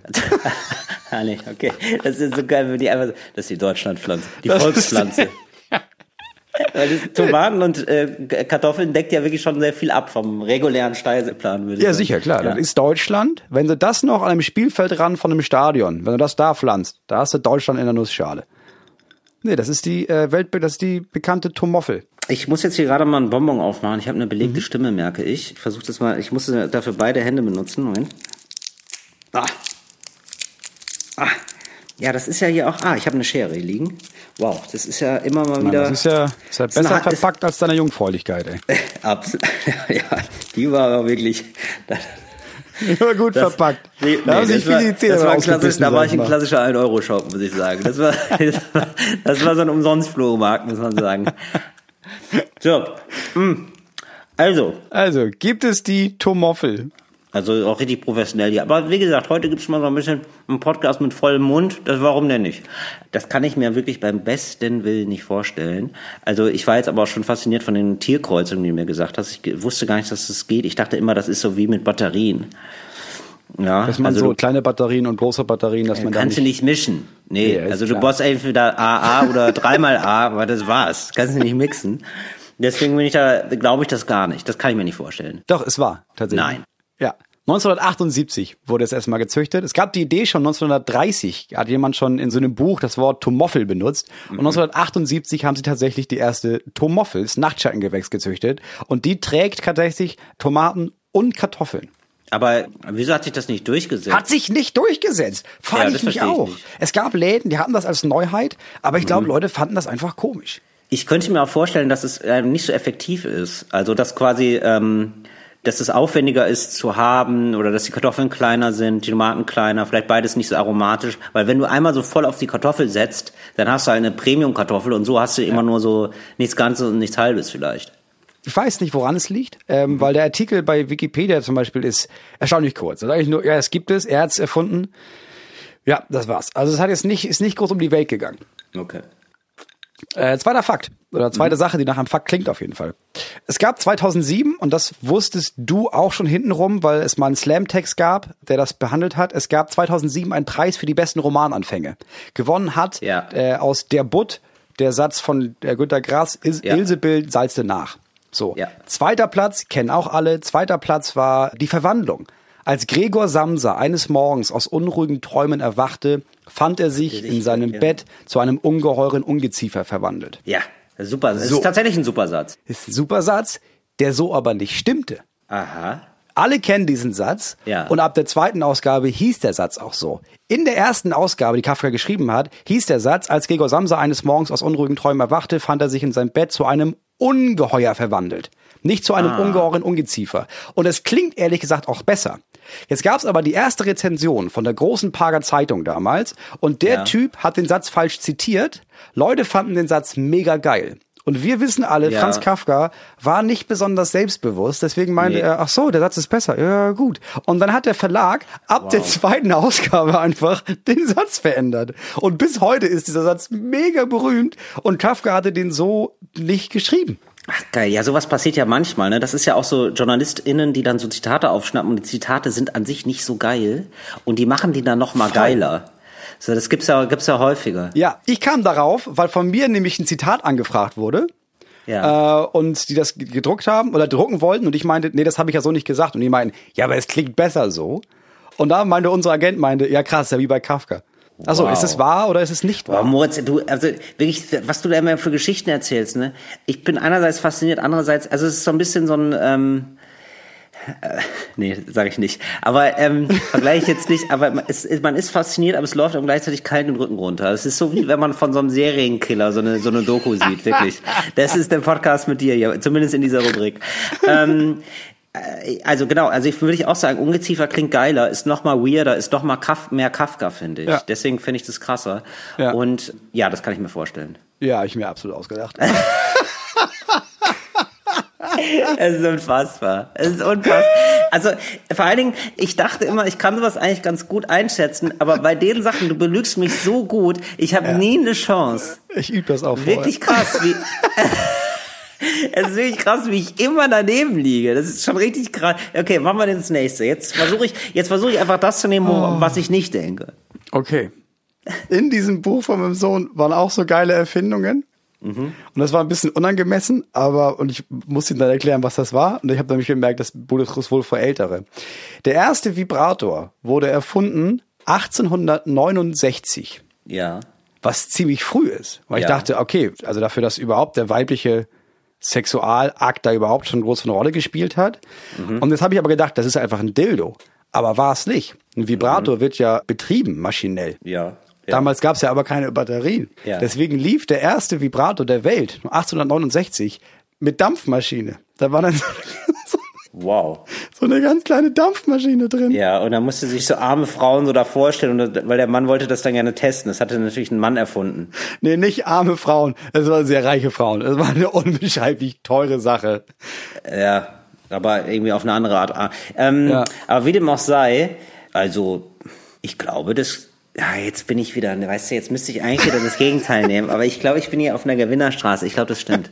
ah, nee, okay. Das ist so geil, wenn die einfach so, das ist die Deutschlandpflanze. Die
Das
Volkspflanze. Weil das Tomaten und äh, Kartoffeln deckt ja wirklich schon sehr viel ab vom regulären Speiseplan, würde ich
Ja,
sagen.
sicher, klar.
Ja.
Das ist Deutschland. Wenn du das noch an einem Spielfeldrand von einem Stadion, wenn du das da pflanzt, da hast du Deutschland in der Nussschale. Nee, das ist die äh, Welt, das ist die bekannte Tomoffel.
Ich muss jetzt hier gerade mal einen Bonbon aufmachen. Ich habe eine
Mhm.
belegte Stimme, merke ich. Ich versuche das mal. Ich muss dafür beide Hände benutzen. Moment. Ah. Ah. Ja, das ist ja hier auch. Ah, ich habe eine Schere hier liegen. Wow, das ist ja immer mal
Mann,
wieder.
das ist ja, ist ja besser
ist-
verpackt als deine Jungfräulichkeit, ey.
Abs ja, die war aber wirklich.
Nur gut
Das-
verpackt.
Nee,
da haben
nee,
sich
das war,
viele Zähne
das war, klassisch, da war
ich
ein klassischer 1-Euro-Shop, muss ich sagen. Das war, das war, das war so ein Umsonst-Flohmarkt, muss man sagen. So, mm. also,
Also, gibt es die Tomoffel?
also auch richtig professionell hier. Aber wie gesagt, heute gibt's mal so ein bisschen einen Podcast mit vollem Mund. Das warum denn nicht? Das kann ich mir wirklich beim besten Willen nicht vorstellen. Also ich war jetzt aber auch schon fasziniert von den Tierkreuzungen, die du mir gesagt hast. Ich wusste gar nicht, dass das geht. Ich dachte immer, das ist so wie mit Batterien. Ja,
Dass man
also
so
du-
kleine Batterien und große Batterien, dass man da
kannst
nicht...
du nicht mischen. Nee,
Nee,
also du
klar.
brauchst entweder AA oder dreimal A, aber das war's. Kannst du nicht mixen. Deswegen bin ich da, glaube ich das gar nicht. Das kann ich mir nicht vorstellen.
Doch, es war tatsächlich.
Nein.
Ja. 1978 wurde es erstmal gezüchtet. Es gab die Idee schon 1930, hat jemand schon in so einem Buch das Wort Tomoffel benutzt. Und 1978 haben sie tatsächlich die erste Tomoffel, das Nachtschattengewächs, gezüchtet. Und die trägt tatsächlich Tomaten und Kartoffeln.
Aber wieso hat sich das nicht durchgesetzt?
Hat sich nicht durchgesetzt. Frage
Ja,
ich mich
ich
auch.
nicht.
Es gab Läden, die hatten das als Neuheit, aber ich glaube, Leute fanden das einfach komisch.
Ich könnte mir auch vorstellen, dass es äh, nicht so effektiv ist. Also dass quasi, ähm, dass es aufwendiger ist zu haben oder dass die Kartoffeln kleiner sind, die Tomaten kleiner, vielleicht beides nicht so aromatisch. Weil wenn du einmal so voll auf die Kartoffel setzt, dann hast du halt eine Premium-Kartoffel und so hast du immer nur so nichts Ganzes und nichts Halbes vielleicht.
Ich weiß nicht, woran es liegt, ähm, weil der Artikel bei Wikipedia zum Beispiel ist erstaunlich kurz. Da sage ich nur, ja, es gibt es, er hat es erfunden. Ja, das war's. Also es hat jetzt nicht, ist nicht groß um die Welt gegangen.
Okay.
Äh, zweiter Fakt oder zweite Sache, die nach einem Fakt klingt auf jeden Fall. Es gab 2007 und das wusstest du auch schon hintenrum, weil es mal einen Slam-Text gab, der das behandelt hat. Es gab 2007 einen Preis für die besten Romananfänge. Gewonnen hat
Ja.
äh, aus Der Butt der Satz von äh, Günter Grass, Is
Ja.
Ilsebild salzte nach. So.
Ja.
Zweiter Platz, kennen auch alle, zweiter Platz war Die Verwandlung. Als Gregor Samsa eines Morgens aus unruhigen Träumen erwachte, fand er sich in seinem
ja.
Bett zu einem ungeheuren Ungeziefer verwandelt.
Ja, super. Das
So.
ist tatsächlich ein super Satz.
Ist ein super Satz, der so aber nicht stimmte.
Aha.
Alle kennen diesen Satz
Ja.
und ab der zweiten Ausgabe hieß der Satz auch so. In der ersten Ausgabe, die Kafka geschrieben hat, hieß der Satz, als Gregor Samsa eines Morgens aus unruhigen Träumen erwachte, fand er sich in seinem Bett zu einem Ungeheuer verwandelt. Nicht zu einem ungeheuren Ungeziefer. Und es klingt ehrlich gesagt auch besser. Jetzt gab es aber die erste Rezension von der großen Prager Zeitung damals und der
Ja.
Typ hat den Satz falsch zitiert. Leute fanden den Satz mega geil. Und wir wissen alle,
Ja.
Franz Kafka war nicht besonders selbstbewusst, deswegen meinte
Nee.
er, ach so, der Satz ist besser, ja gut. Und dann hat der Verlag ab der zweiten Ausgabe einfach den Satz verändert. Und bis heute ist dieser Satz mega berühmt und Kafka hatte den so nicht geschrieben.
Ach geil, ja, sowas passiert ja manchmal, ne? Das ist ja auch so JournalistInnen, die dann so Zitate aufschnappen und die Zitate sind an sich nicht so geil und die machen die dann noch mal geiler. So, das gibt's ja, gibt's ja häufiger.
Ja, ich kam darauf, weil von mir nämlich ein Zitat angefragt wurde.
Ja.
Äh, und die das gedruckt haben oder drucken wollten und ich meinte, nee, das habe ich ja so nicht gesagt. Und die meinten, ja, aber es klingt besser so. Und da meinte unser Agent, meinte, ja krass, ja wie bei Kafka. Achso,
Wow.
ist es wahr oder ist es nicht wahr?
Moritz, du, also wirklich, was du da immer für Geschichten erzählst, ne? Ich bin einerseits fasziniert, andererseits, also es ist so ein bisschen so ein, ähm, äh, nee, sage ich nicht. Aber ähm, vergleiche ich jetzt nicht. Aber man ist, man ist fasziniert, aber es läuft einem gleichzeitig kalt den Rücken runter. Es ist so wie wenn man von so einem Serienkiller so eine so eine Doku sieht, wirklich. Das ist der Podcast mit dir, ja, zumindest in dieser Rubrik. Ähm, äh, also genau, also ich würde ich auch sagen, Ungeziefer klingt geiler, ist noch mal weirder, ist noch mal Kaf mehr Kafka, finde ich.
Ja.
Deswegen finde ich das krasser.
Ja.
Und ja, das kann ich mir vorstellen.
Ja, ich mir absolut ausgedacht.
Es ist unfassbar. Es ist unfassbar. Also vor allen Dingen, ich dachte immer, ich kann sowas eigentlich ganz gut einschätzen, aber bei den Sachen, du belügst mich so gut, ich habe nie eine Chance.
Ich übe das auch vorher.
Wirklich krass, wie. Es ist wirklich krass, wie ich immer daneben liege. Das ist schon richtig krass. Okay, machen wir das nächste. Jetzt versuche ich, jetzt versuche ich einfach das zu nehmen, wo- was ich nicht denke.
Okay. In diesem Buch von meinem Sohn waren auch so geile Erfindungen. Und das war ein bisschen unangemessen, aber, und ich musste ihm dann erklären, was das war. Und ich habe nämlich gemerkt, das Buch ist wohl für Ältere. Der erste Vibrator wurde erfunden 1869,
Ja.
was ziemlich früh ist. Weil ich
Ja.
dachte, okay, also dafür, dass überhaupt der weibliche Sexualakt da überhaupt schon groß eine Rolle gespielt hat. Und jetzt habe ich aber gedacht, das ist einfach ein Dildo. Aber war es nicht. Ein Vibrator wird ja betrieben, maschinell.
Ja. Ja.
Damals gab es ja aber keine Batterien.
Ja.
Deswegen lief der erste Vibrator der Welt 1869 mit Dampfmaschine. Da war dann so,
Wow.
so eine ganz kleine Dampfmaschine drin.
Ja, und da musste sich so arme Frauen so da vorstellen, und weil der Mann wollte das dann gerne testen. Das hatte natürlich ein Mann erfunden.
Nee, nicht arme Frauen. Es waren sehr reiche Frauen. Es war eine unbeschreiblich teure Sache.
Ja, aber irgendwie auf eine andere Art. Ähm,
Ja.
Aber wie dem auch sei, also ich glaube, das. Ja, jetzt bin ich wieder, weißt du, jetzt müsste ich eigentlich wieder das Gegenteil nehmen, aber ich glaube, ich bin hier auf einer Gewinnerstraße. Ich glaube, das stimmt.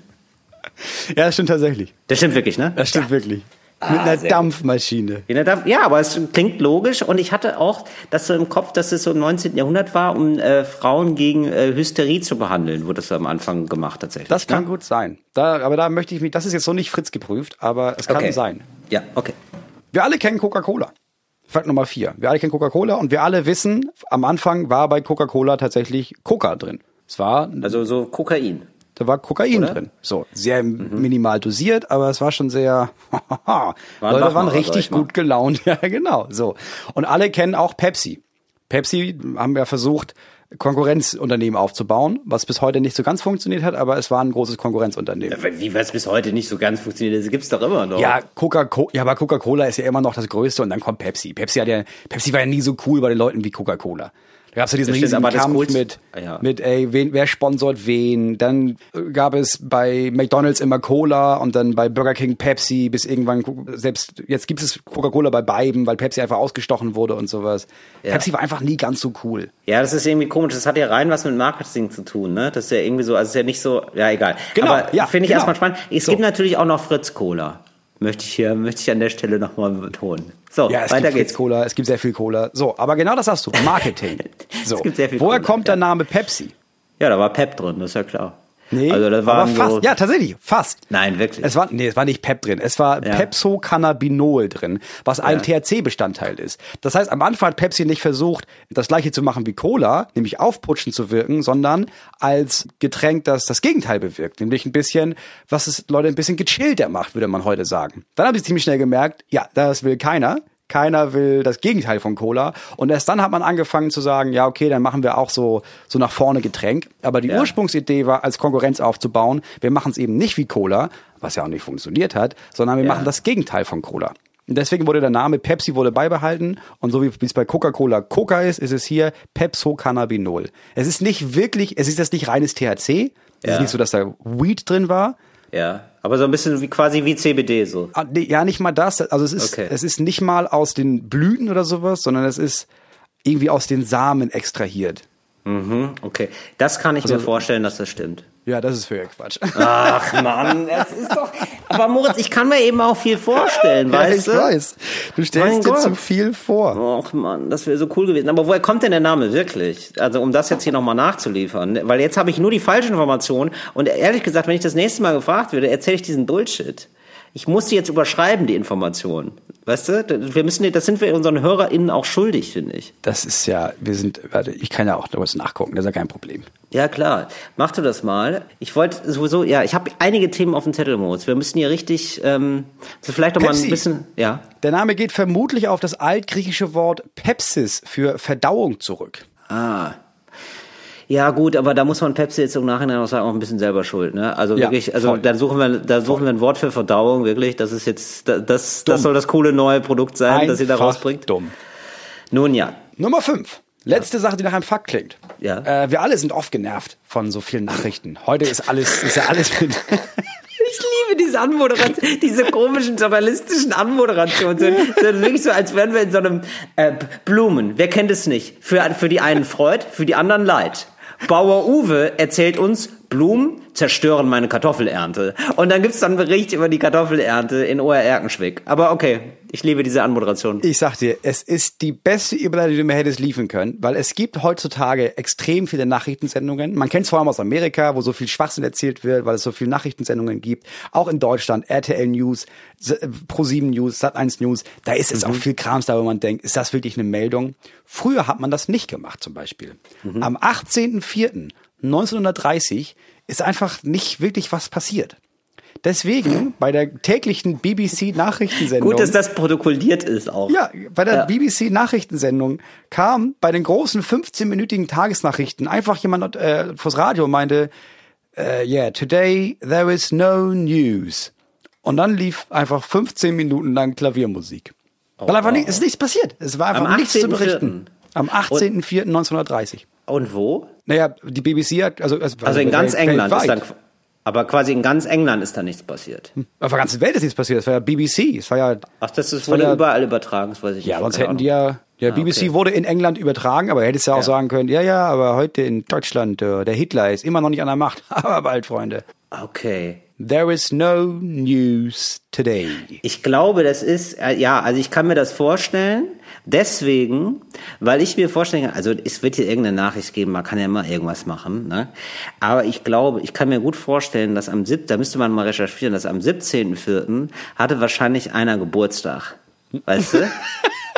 Ja, das stimmt tatsächlich.
Das stimmt wirklich, ne?
Das stimmt wirklich.
Ah,
Mit einer. Dampfmaschine.
Ja, da- Ja, aber es klingt logisch und ich hatte auch das so im Kopf, dass es so im 19. Jahrhundert war, um äh, Frauen gegen äh, Hysterie zu behandeln, wurde das am Anfang gemacht tatsächlich.
Das kann
ne?
gut sein. Da, aber da möchte ich mich, das ist jetzt so nicht Fritz geprüft, aber es kann
Okay.
sein.
Ja, okay.
Wir alle kennen Coca-Cola. Fakt Nummer vier. Wir alle kennen Coca-Cola und wir alle wissen, am Anfang war bei Coca-Cola tatsächlich Coca drin. Es war,
Also so Kokain.
da war Kokain
Oder?
drin. So, sehr minimal dosiert, aber es war schon sehr, Leute
Wachmacher,
waren richtig gut gelaunt. Ja, genau, so. Und alle kennen auch Pepsi. Pepsi haben ja versucht, Konkurrenzunternehmen aufzubauen, was bis heute nicht so ganz funktioniert hat, aber es war ein großes Konkurrenzunternehmen.
Wie was bis heute nicht so ganz funktioniert, das gibt's doch immer noch.
Ja, Coca-Cola, ja, aber Coca-Cola ist ja immer noch das Größte und dann kommt Pepsi. Pepsi hat ja, Pepsi war ja nie so cool bei den Leuten wie Coca-Cola. Gab es ja diesen riesigen Kampf mit,
Ah, ja.
mit, ey, wen, wer sponsort wen. Dann äh, gab es bei McDonalds immer Cola und dann bei Burger King Pepsi, bis irgendwann, selbst jetzt gibt es Coca-Cola bei beiden, weil Pepsi einfach ausgestochen wurde und sowas.
Ja.
Pepsi war einfach nie ganz so cool.
Ja, das ist irgendwie komisch. Das hat ja rein was mit Marketing zu tun, ne? Das ist ja irgendwie so, also ist ja nicht so, ja, egal.
Genau,
Aber
ja,
finde ich
genau.
erstmal spannend. Es
So.
gibt natürlich auch noch Fritz Cola. Möchte ich hier, möchte ich an der Stelle nochmal betonen. So,
Ja, es
weiter
gibt
geht's.
Cola, es gibt sehr viel Cola. So, aber genau das hast du. Marketing. So.
Es gibt sehr viel
Woher
Cola,
kommt der. Name Pepsi?
Ja, da war Pep drin, das ist ja klar.
Nee,
also das waren
fast,
so,
ja, tatsächlich, fast.
Nein, wirklich.
Es war, nee, es war nicht Pep drin. Es war
Ja.
Pepsocannabinol drin, was ein
Ja.
THC-Bestandteil ist. Das heißt, am Anfang hat Pepsi nicht versucht, das gleiche zu machen wie Cola, nämlich aufputschen zu wirken, sondern als Getränk, das das Gegenteil bewirkt. Nämlich ein bisschen, was es Leute ein bisschen gechillter macht, würde man heute sagen. Dann habe ich ziemlich schnell gemerkt, ja, das will keiner. Keiner will das Gegenteil von Cola. Und erst dann hat man angefangen zu sagen, ja, okay, dann machen wir auch so, so nach vorne Getränk. Aber die
Ja.
Ursprungsidee war, als Konkurrenz aufzubauen, wir machen es eben nicht wie Cola, was ja auch nicht funktioniert hat, sondern wir
Ja.
machen das Gegenteil von Cola. Und deswegen wurde der Name Pepsi wurde beibehalten und so wie es bei Coca-Cola Coca ist, ist es hier Pepsocannabinol. Es ist nicht wirklich, es ist jetzt nicht reines THC. Es
Ja.
ist nicht so, dass da Weed drin war.
ja, aber so ein bisschen wie quasi wie CBD so.
Ah, Ja, nicht mal das. Also es ist,
Okay.
es ist nicht mal aus den Blüten oder sowas, sondern es ist irgendwie aus den Samen extrahiert.
Mhm, okay. Das kann ich
Also
mir vorstellen, dass das stimmt.
Ja, das ist für Quatsch.
Ach Mann, es ist doch. Aber Moritz, ich kann mir eben auch viel vorstellen, weißt
ja,
du?
ich weiß. Du
Mein
stellst dir
Gott.
zu viel vor.
Och Mann, das wäre so cool gewesen. Aber woher kommt denn der Name wirklich? Also um das jetzt hier nochmal nachzuliefern. Weil jetzt habe ich nur die falsche Information und ehrlich gesagt, wenn ich das nächste Mal gefragt werde, erzähle ich diesen Bullshit. Ich muss die jetzt überschreiben, die Information. Weißt du? Wir müssen, das sind wir unseren HörerInnen auch schuldig, finde ich.
Das ist ja, wir sind, warte, ich kann ja auch was nachgucken, das ist ja kein Problem.
Ja, klar. Mach du das mal. Ich wollte sowieso, ja, ich habe einige Themen auf dem Zettel, Moritz. Wir müssen hier richtig, ähm, vielleicht noch mal
Pepsi.
ein bisschen, ja.
Der Name geht vermutlich auf das altgriechische Wort Pepsis für Verdauung zurück.
Ah. Ja, gut, aber da muss man Pepsi jetzt im Nachhinein auch sagen, auch ein bisschen selber schuld, ne? Also
Ja,
wirklich, also
voll.
da suchen wir, da suchen wir ein Wort für Verdauung, wirklich. Das ist jetzt, da- das, das soll das coole neue Produkt sein, das ihr da
Einfach
rausbringt.
Dumm.
Nun ja.
Nummer fünf. Letzte Sache, die nach einem Fakt klingt.
Ja.
Äh, wir alle sind oft genervt von so vielen Nachrichten. Heute ist alles, ist ja alles mit.
Ich liebe diese Anmoderation, diese komischen journalistischen Anmoderationen. So, so wirklich so, als wären wir in so einem äh, Blumen. Wer kennt es nicht? Für, für die einen Freud, für die anderen Leid. Bauer Uwe erzählt uns, Blumen zerstören meine Kartoffelernte. Und dann gibt's dann einen Bericht über die Kartoffelernte in OR Erkenschwick. Aber okay, ich liebe diese Anmoderation.
Ich sag dir, es ist die beste Überleitung, die du mir hättest liefern können, weil es gibt heutzutage extrem viele Nachrichtensendungen. Man kennt es vor allem aus Amerika, wo so viel Schwachsinn erzählt wird, weil es so viele Nachrichtensendungen gibt. Auch in Deutschland, RTL News, Pro7 News, Sat1 News, da ist es auch viel Krams da, wo man denkt, ist das wirklich eine Meldung? Früher hat man das nicht gemacht zum Beispiel. Am 18.04.1930 ist einfach nicht wirklich was passiert. Deswegen bei der täglichen BBC-Nachrichtensendung.
Gut, dass das protokolliert ist auch.
Ja, bei der
Ja.
BBC-Nachrichtensendung kam bei den großen 15-minütigen Tagesnachrichten einfach jemand äh, vors Radio und meinte, äh, yeah, today there is no news. Und dann lief einfach 15 Minuten lang Klaviermusik. Weil einfach nicht, ist nichts passiert. Es war einfach
Am
nichts zu
18.04..
berichten. Am 18.04.1930.
Und wo?
Naja, die BBC hat, also, also,
Also in ganz England ist
weltweit.
dann, aber quasi in ganz England ist da nichts passiert.
Auf der ganzen Welt ist nichts passiert. Das war ja BBC. Es war ja,
Ach, das ist, wurde
ja-
überall übertragen, das weiß ich
Ja,
nicht.
sonst
Keine
hätten die ja, ja,
Ah,
BBC
okay.
wurde in England übertragen, aber hättest ja auch
Ja.
sagen können, ja, ja, aber heute in Deutschland, äh, der Hitler ist immer noch nicht an der Macht. Aber bald, Freunde.
Okay.
There is no news today.
Ich glaube, das ist, äh, ja, also ich kann mir das vorstellen. Deswegen, weil ich mir vorstellen kann, also es wird hier irgendeine Nachricht geben, man kann ja immer irgendwas machen, ne? Aber ich glaube, ich kann mir gut vorstellen, dass am 7., da müsste man mal recherchieren, dass am 17.04. hatte wahrscheinlich einer Geburtstag. Weißt du?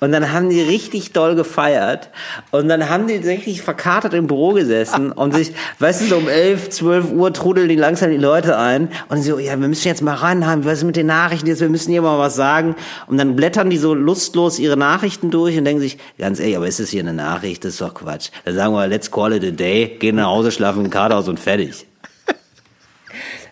Und dann haben die richtig doll gefeiert. Und dann haben die richtig verkatert im Büro gesessen und sich, weißt du, so um 11, 12 Uhr trudeln die langsam die Leute ein. Und so, ja, wir müssen jetzt mal ranhaben, was ist mit den Nachrichten jetzt, wir müssen hier mal was sagen. Und dann blättern die so lustlos ihre Nachrichten durch und denken sich, ganz ehrlich, aber ist das hier eine Nachricht? Das ist doch Quatsch. Dann sagen wir, let's call it a day, gehen nach Hause, schlafen in Kader aus und fertig.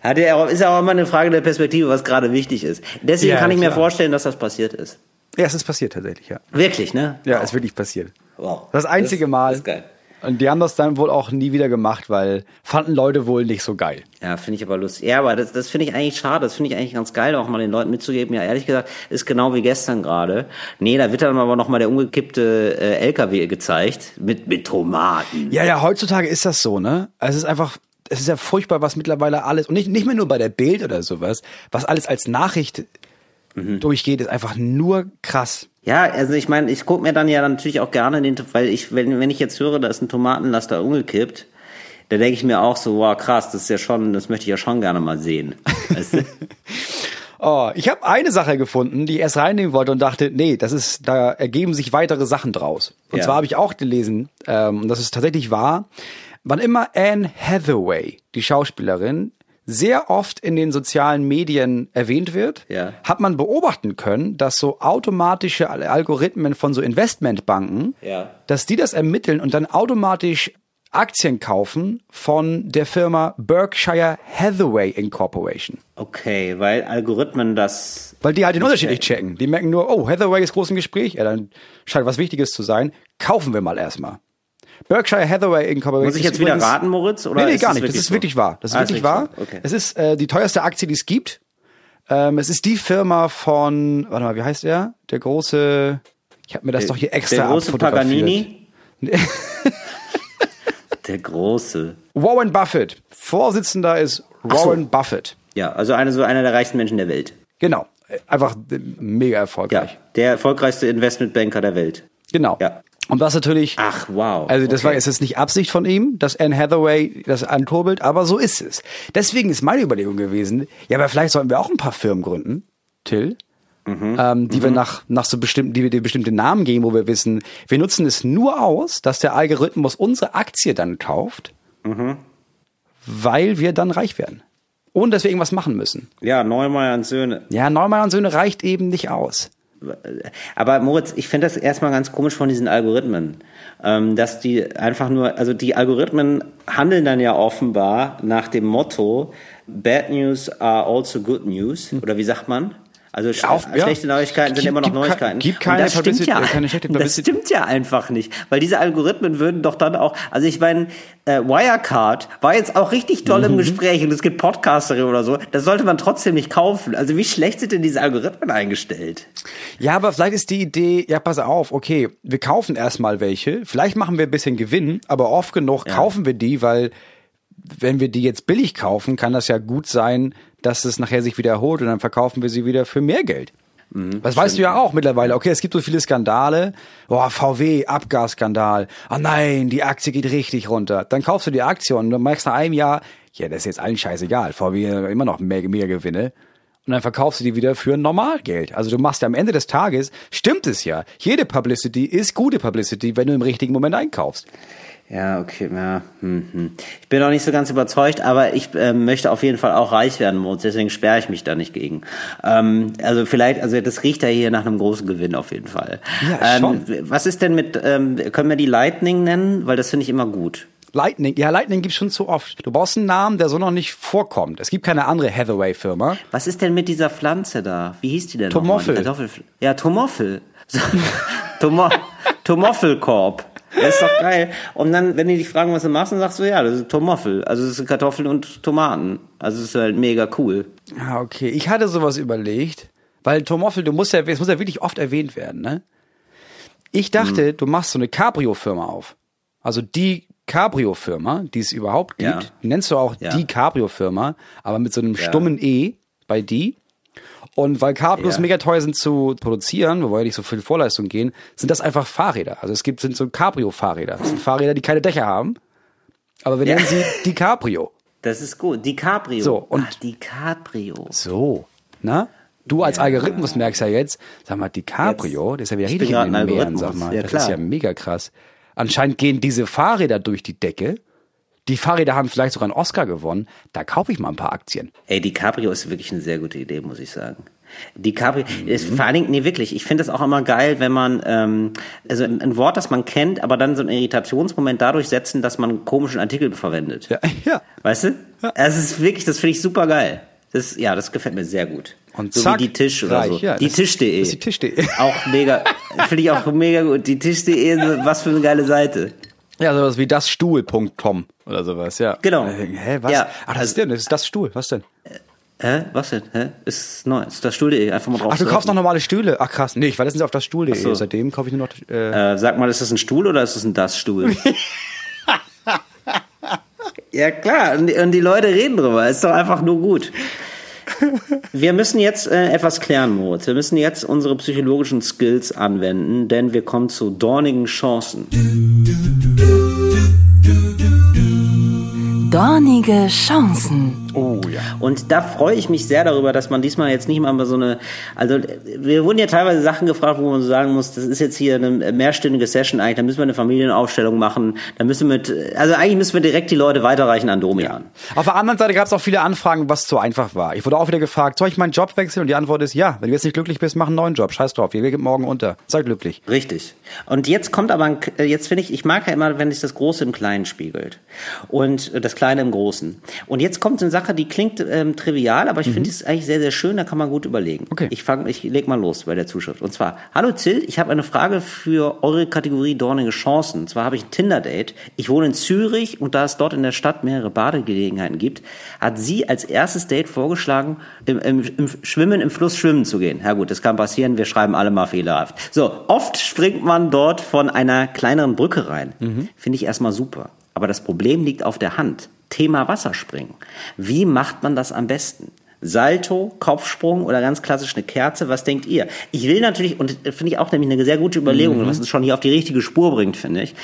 Hat ja auch- ist ja auch immer eine Frage der Perspektive, was gerade wichtig ist. Deswegen
Ja,
kann ich mir
klar.
vorstellen, dass das passiert ist.
Ja, es ist passiert tatsächlich, ja.
Wirklich, ne?
Ja, es ist wirklich passiert.
Wow.
Das einzige
Das-
Mal.
das ist geil.
Und die haben das dann wohl auch nie wieder gemacht, weil fanden Leute wohl nicht so geil.
Ja, finde ich aber lustig. Ja, aber das, das finde ich eigentlich schade. Das finde ich eigentlich ganz geil, auch mal den Leuten mitzugeben. Ja, ehrlich gesagt, ist genau wie gestern gerade. Nee, da wird dann aber noch mal der umgekippte äh, LKW gezeigt mit mit Tomaten.
Ja, ja, heutzutage ist das so, ne? Also es ist einfach, es ist ja furchtbar, was mittlerweile alles, und nicht, nicht mehr nur bei der Bild oder sowas, was alles als Nachricht
Mhm.
durchgeht, ist einfach nur krass.
Ja, also ich meine, ich gucke mir dann ja natürlich auch gerne den, weil ich, wenn, wenn ich jetzt höre, da ist ein Tomatenlaster umgekippt, Da denke ich mir auch so, wow, krass, das ist ja schon, das möchte ich ja schon gerne mal sehen. Weißt du?
Oh, ich habe eine Sache gefunden, die ich erst reinnehmen wollte und dachte, nee, das ist, da ergeben sich weitere Sachen draus. Und
Ja.
zwar habe ich auch gelesen, ähm, und das ist tatsächlich wahr, wann immer Anne Hathaway, die Schauspielerin, sehr oft in den sozialen Medien erwähnt wird,
Ja.
hat man beobachten können, dass so automatische Al- Algorithmen von so Investmentbanken,
Ja.
dass die das ermitteln und dann automatisch Aktien kaufen von der Firma Berkshire Hathaway Incorporation.
Okay, weil Algorithmen das.
Weil die halt den Unterschied nicht checken. Die merken nur, oh, Hathaway ist groß im Gespräch, ja, dann scheint was Wichtiges zu sein. Kaufen wir mal erstmal. Berkshire Hathaway Incorporated.
Muss ich
ist
jetzt wieder raten, Moritz? Oder
nee, nee,
ist
gar nicht. Das ist
so?
wirklich wahr. Das ist
Ah,
wirklich wahr.
so. Okay.
Es ist äh, die teuerste Aktie, die es gibt. Ähm, es ist die Firma von, warte mal, wie heißt er? Der große, ich habe mir das doch hier extra
Der große. Paganini? Der große.
Warren Buffett. Vorsitzender ist Warren Buffett.
Ja, also eine, so einer der reichsten Menschen der Welt.
Genau. Äh, Einfach äh, mega
Ja,
erfolgreich.
der erfolgreichste Investmentbanker der Welt.
Genau.
Ja.
Und das natürlich
Ach, wow.
Also das
okay.
war jetzt jetzt nicht Absicht von ihm, dass Anne Hathaway das ankurbelt, aber so ist es. Deswegen ist meine Überlegung gewesen, ja, aber vielleicht sollten wir auch ein paar Firmen gründen, Till,
Mhm.
ähm, die wir nach, nach so bestimmten, die wir dir bestimmte Namen geben, wo wir wissen, wir nutzen es nur aus, dass der Algorithmus unsere Aktie dann kauft,
Mhm.
weil wir dann reich werden. Ohne dass wir irgendwas machen müssen.
Ja, Neumeier und Söhne.
Ja, Neumann und Söhne reicht eben nicht aus.
Aber Moritz, ich finde das erstmal ganz komisch von diesen Algorithmen, ähm, dass die einfach nur, also die Algorithmen handeln dann ja offenbar nach dem Motto Bad News are also good news oder wie sagt man? Also sch
Auf- ja.
schlechte Neuigkeiten sind
Gib-
immer noch
gib ke-
Neuigkeiten.
gib
Und
keine
das stimmt ja,
keine schlechte
das stimmt ja einfach nicht, weil diese Algorithmen würden doch dann auch, also ich meine, äh, Wirecard war jetzt auch richtig toll
Mhm.
im Gespräch und es gibt Podcaster oder so, das sollte man trotzdem nicht kaufen. Also wie schlecht sind denn diese Algorithmen eingestellt?
Ja, aber vielleicht ist die Idee, ja, pass auf, okay, wir kaufen erstmal welche, vielleicht machen wir ein bisschen Gewinn, aber oft genug kaufen wir die, weil wenn wir die jetzt billig kaufen, kann das ja gut sein, dass es nachher sich wieder erholt und dann verkaufen wir sie wieder für mehr Geld. das weißt du ja auch mittlerweile. Okay, es gibt so viele Skandale. Boah, VW, Abgasskandal. Ah nein, die Aktie geht richtig runter. Dann kaufst du die Aktie und du merkst nach einem Jahr, ja, das ist jetzt allen scheißegal. VW immer noch mehr, mehr Gewinne. Und dann verkaufst du die wieder für Normalgeld. Also du machst ja am Ende des Tages, stimmt es ja. Jede Publicity ist gute Publicity, wenn du im richtigen Moment einkaufst.
Ja, okay, ja. Hm, hm. Ich bin auch nicht so ganz überzeugt, aber ich äh, möchte auf jeden Fall auch reich werden, Moritz, deswegen sperre ich mich da nicht gegen. Ähm, also vielleicht, also das riecht ja hier nach einem großen Gewinn auf jeden Fall.
Ja, schon.
Ähm, was ist denn mit, ähm, können wir die Lightning nennen? Weil das finde ich immer gut.
Lightning, ja, Lightning gibt's schon zu oft. Du brauchst einen Namen, der so noch nicht vorkommt. Es gibt keine andere Hathaway-Firma.
Was ist denn mit dieser Pflanze da? Wie hieß die denn
Tomoffel.
Ja, Tomoffel. Tomo Tomoffelkorb. Das ist doch geil. Und dann, wenn die dich fragen, was du machst, dann sagst du, ja, das ist Tomoffel. Also das sind Kartoffeln und Tomaten. Also das ist halt mega cool.
Ah, okay. Ich hatte sowas überlegt, weil Tomoffel, du musst ja, es muss ja wirklich oft erwähnt werden, ne? Ich dachte,
Mhm.
du machst so eine Cabrio-Firma auf. Also die Cabrio-Firma, die es überhaupt gibt,
Ja.
nennst du auch
Ja.
die Cabrio-Firma, aber mit so einem stummen E bei die. Und weil Cabrios
Ja.
mega teuer sind zu produzieren, wo wir ja nicht so viel Vorleistung gehen, sind das einfach Fahrräder. Also es gibt, sind so Cabrio-Fahrräder. Das sind Fahrräder, die keine Dächer haben. Aber wir
Ja.
nennen sie die Cabrio.
Das ist gut. DiCaprio.
So, und-
Ach, DiCaprio.
So, na? Du als Algorithmus merkst ja jetzt, sag mal, DiCaprio, das ist ja wieder
Ich
richtig in den Meeren, sag mal.
Ja,
das ist ja mega krass. Anscheinend gehen diese Fahrräder durch die Decke. Die Fahrräder haben vielleicht sogar einen Oscar gewonnen. Da kaufe ich mal ein paar Aktien.
Ey, DiCaprio ist wirklich eine sehr gute Idee, muss ich sagen. DiCaprio ist
Mhm.
vor allen Dingen, nee, wirklich, ich finde es auch immer geil, wenn man, ähm, also ein, ein Wort, das man kennt, aber dann so einen Irritationsmoment dadurch setzen, dass man einen komischen Artikel verwendet.
Ja, ja.
Weißt du? Es ist wirklich, das finde ich super geil. Das, ja, das gefällt mir sehr gut.
Und
so
zack,
wie die Tisch oder
reich.
so.
Ja,
die
das-
Tisch.de.
das ist die Tisch.de.
Auch mega, finde ich auch mega gut. Die Tisch.de, was für eine geile Seite.
Ja, sowas wie dasstuhl.com oder sowas, ja.
Genau.
Äh, Hä, was?
Ja,
ah, das ist denn, das ist das Stuhl, was denn?
Hä? Was denn? Hä? Ist neu. Ist das Stuhl.de. Einfach mal drauf.
Ach, du kaufst noch normale Stühle? Ach krass, nee, ich war letztens auf das Stuhl.de.
So.
Seitdem kaufe ich nur noch, äh,
Äh, sag mal, ist das ein Stuhl oder ist das ein Das-Stuhl? ja klar, und die, und die Leute reden drüber. Ist doch einfach nur gut. Wir müssen jetzt äh, etwas klären, Moritz. Wir müssen jetzt unsere psychologischen Skills anwenden, denn wir kommen zu dornigen Chancen.
Dornige Chancen.
Oh ja.
Und da freue ich mich sehr darüber, dass man diesmal jetzt nicht mal so eine, also wir wurden ja teilweise Sachen gefragt, wo man so sagen muss, das ist jetzt hier eine mehrstündige Session eigentlich, da müssen wir eine Familienaufstellung machen, da müssen wir mit, also eigentlich müssen wir direkt die Leute weiterreichen an Domian.
Auf der anderen Seite gab es auch viele Anfragen, was zu einfach war. Ich wurde auch wieder gefragt, soll ich meinen Job wechseln? Und die Antwort ist ja. Wenn du jetzt nicht glücklich bist, mach einen neuen Job. Scheiß drauf, ihr geht morgen unter. Sei glücklich.
Richtig. Und jetzt kommt aber, ein, äh, jetzt finde ich, ich mag ja immer, wenn sich das Große im Kleinen spiegelt und äh, das Kleine im Großen. Und jetzt kommt so eine Sache, die klingt ähm, trivial, aber ich finde es eigentlich sehr, sehr schön, da kann man gut überlegen.
Okay.
Ich fange, ich leg mal los bei der Zuschrift. Und zwar, hallo Zill, ich habe eine Frage für eure Kategorie Dornige Chancen. Und zwar habe ich ein Tinder-Date. Ich wohne in Zürich und da es dort in der Stadt mehrere Badegelegenheiten gibt, hat sie als erstes Date vorgeschlagen, im, im, im Schwimmen im Fluss schwimmen zu gehen. Ja gut, das kann passieren, wir schreiben alle mal fehlerhaft. So, oft springt man dort von einer kleineren Brücke rein. Finde ich erstmal super. Aber das Problem liegt auf der Hand. Thema Wasserspringen. Wie macht man das am besten? Salto, Kopfsprung oder ganz klassisch eine Kerze, was denkt ihr? Ich will natürlich, und das finde ich auch nämlich eine sehr gute Überlegung, was uns schon hier auf die richtige Spur bringt, finde ich.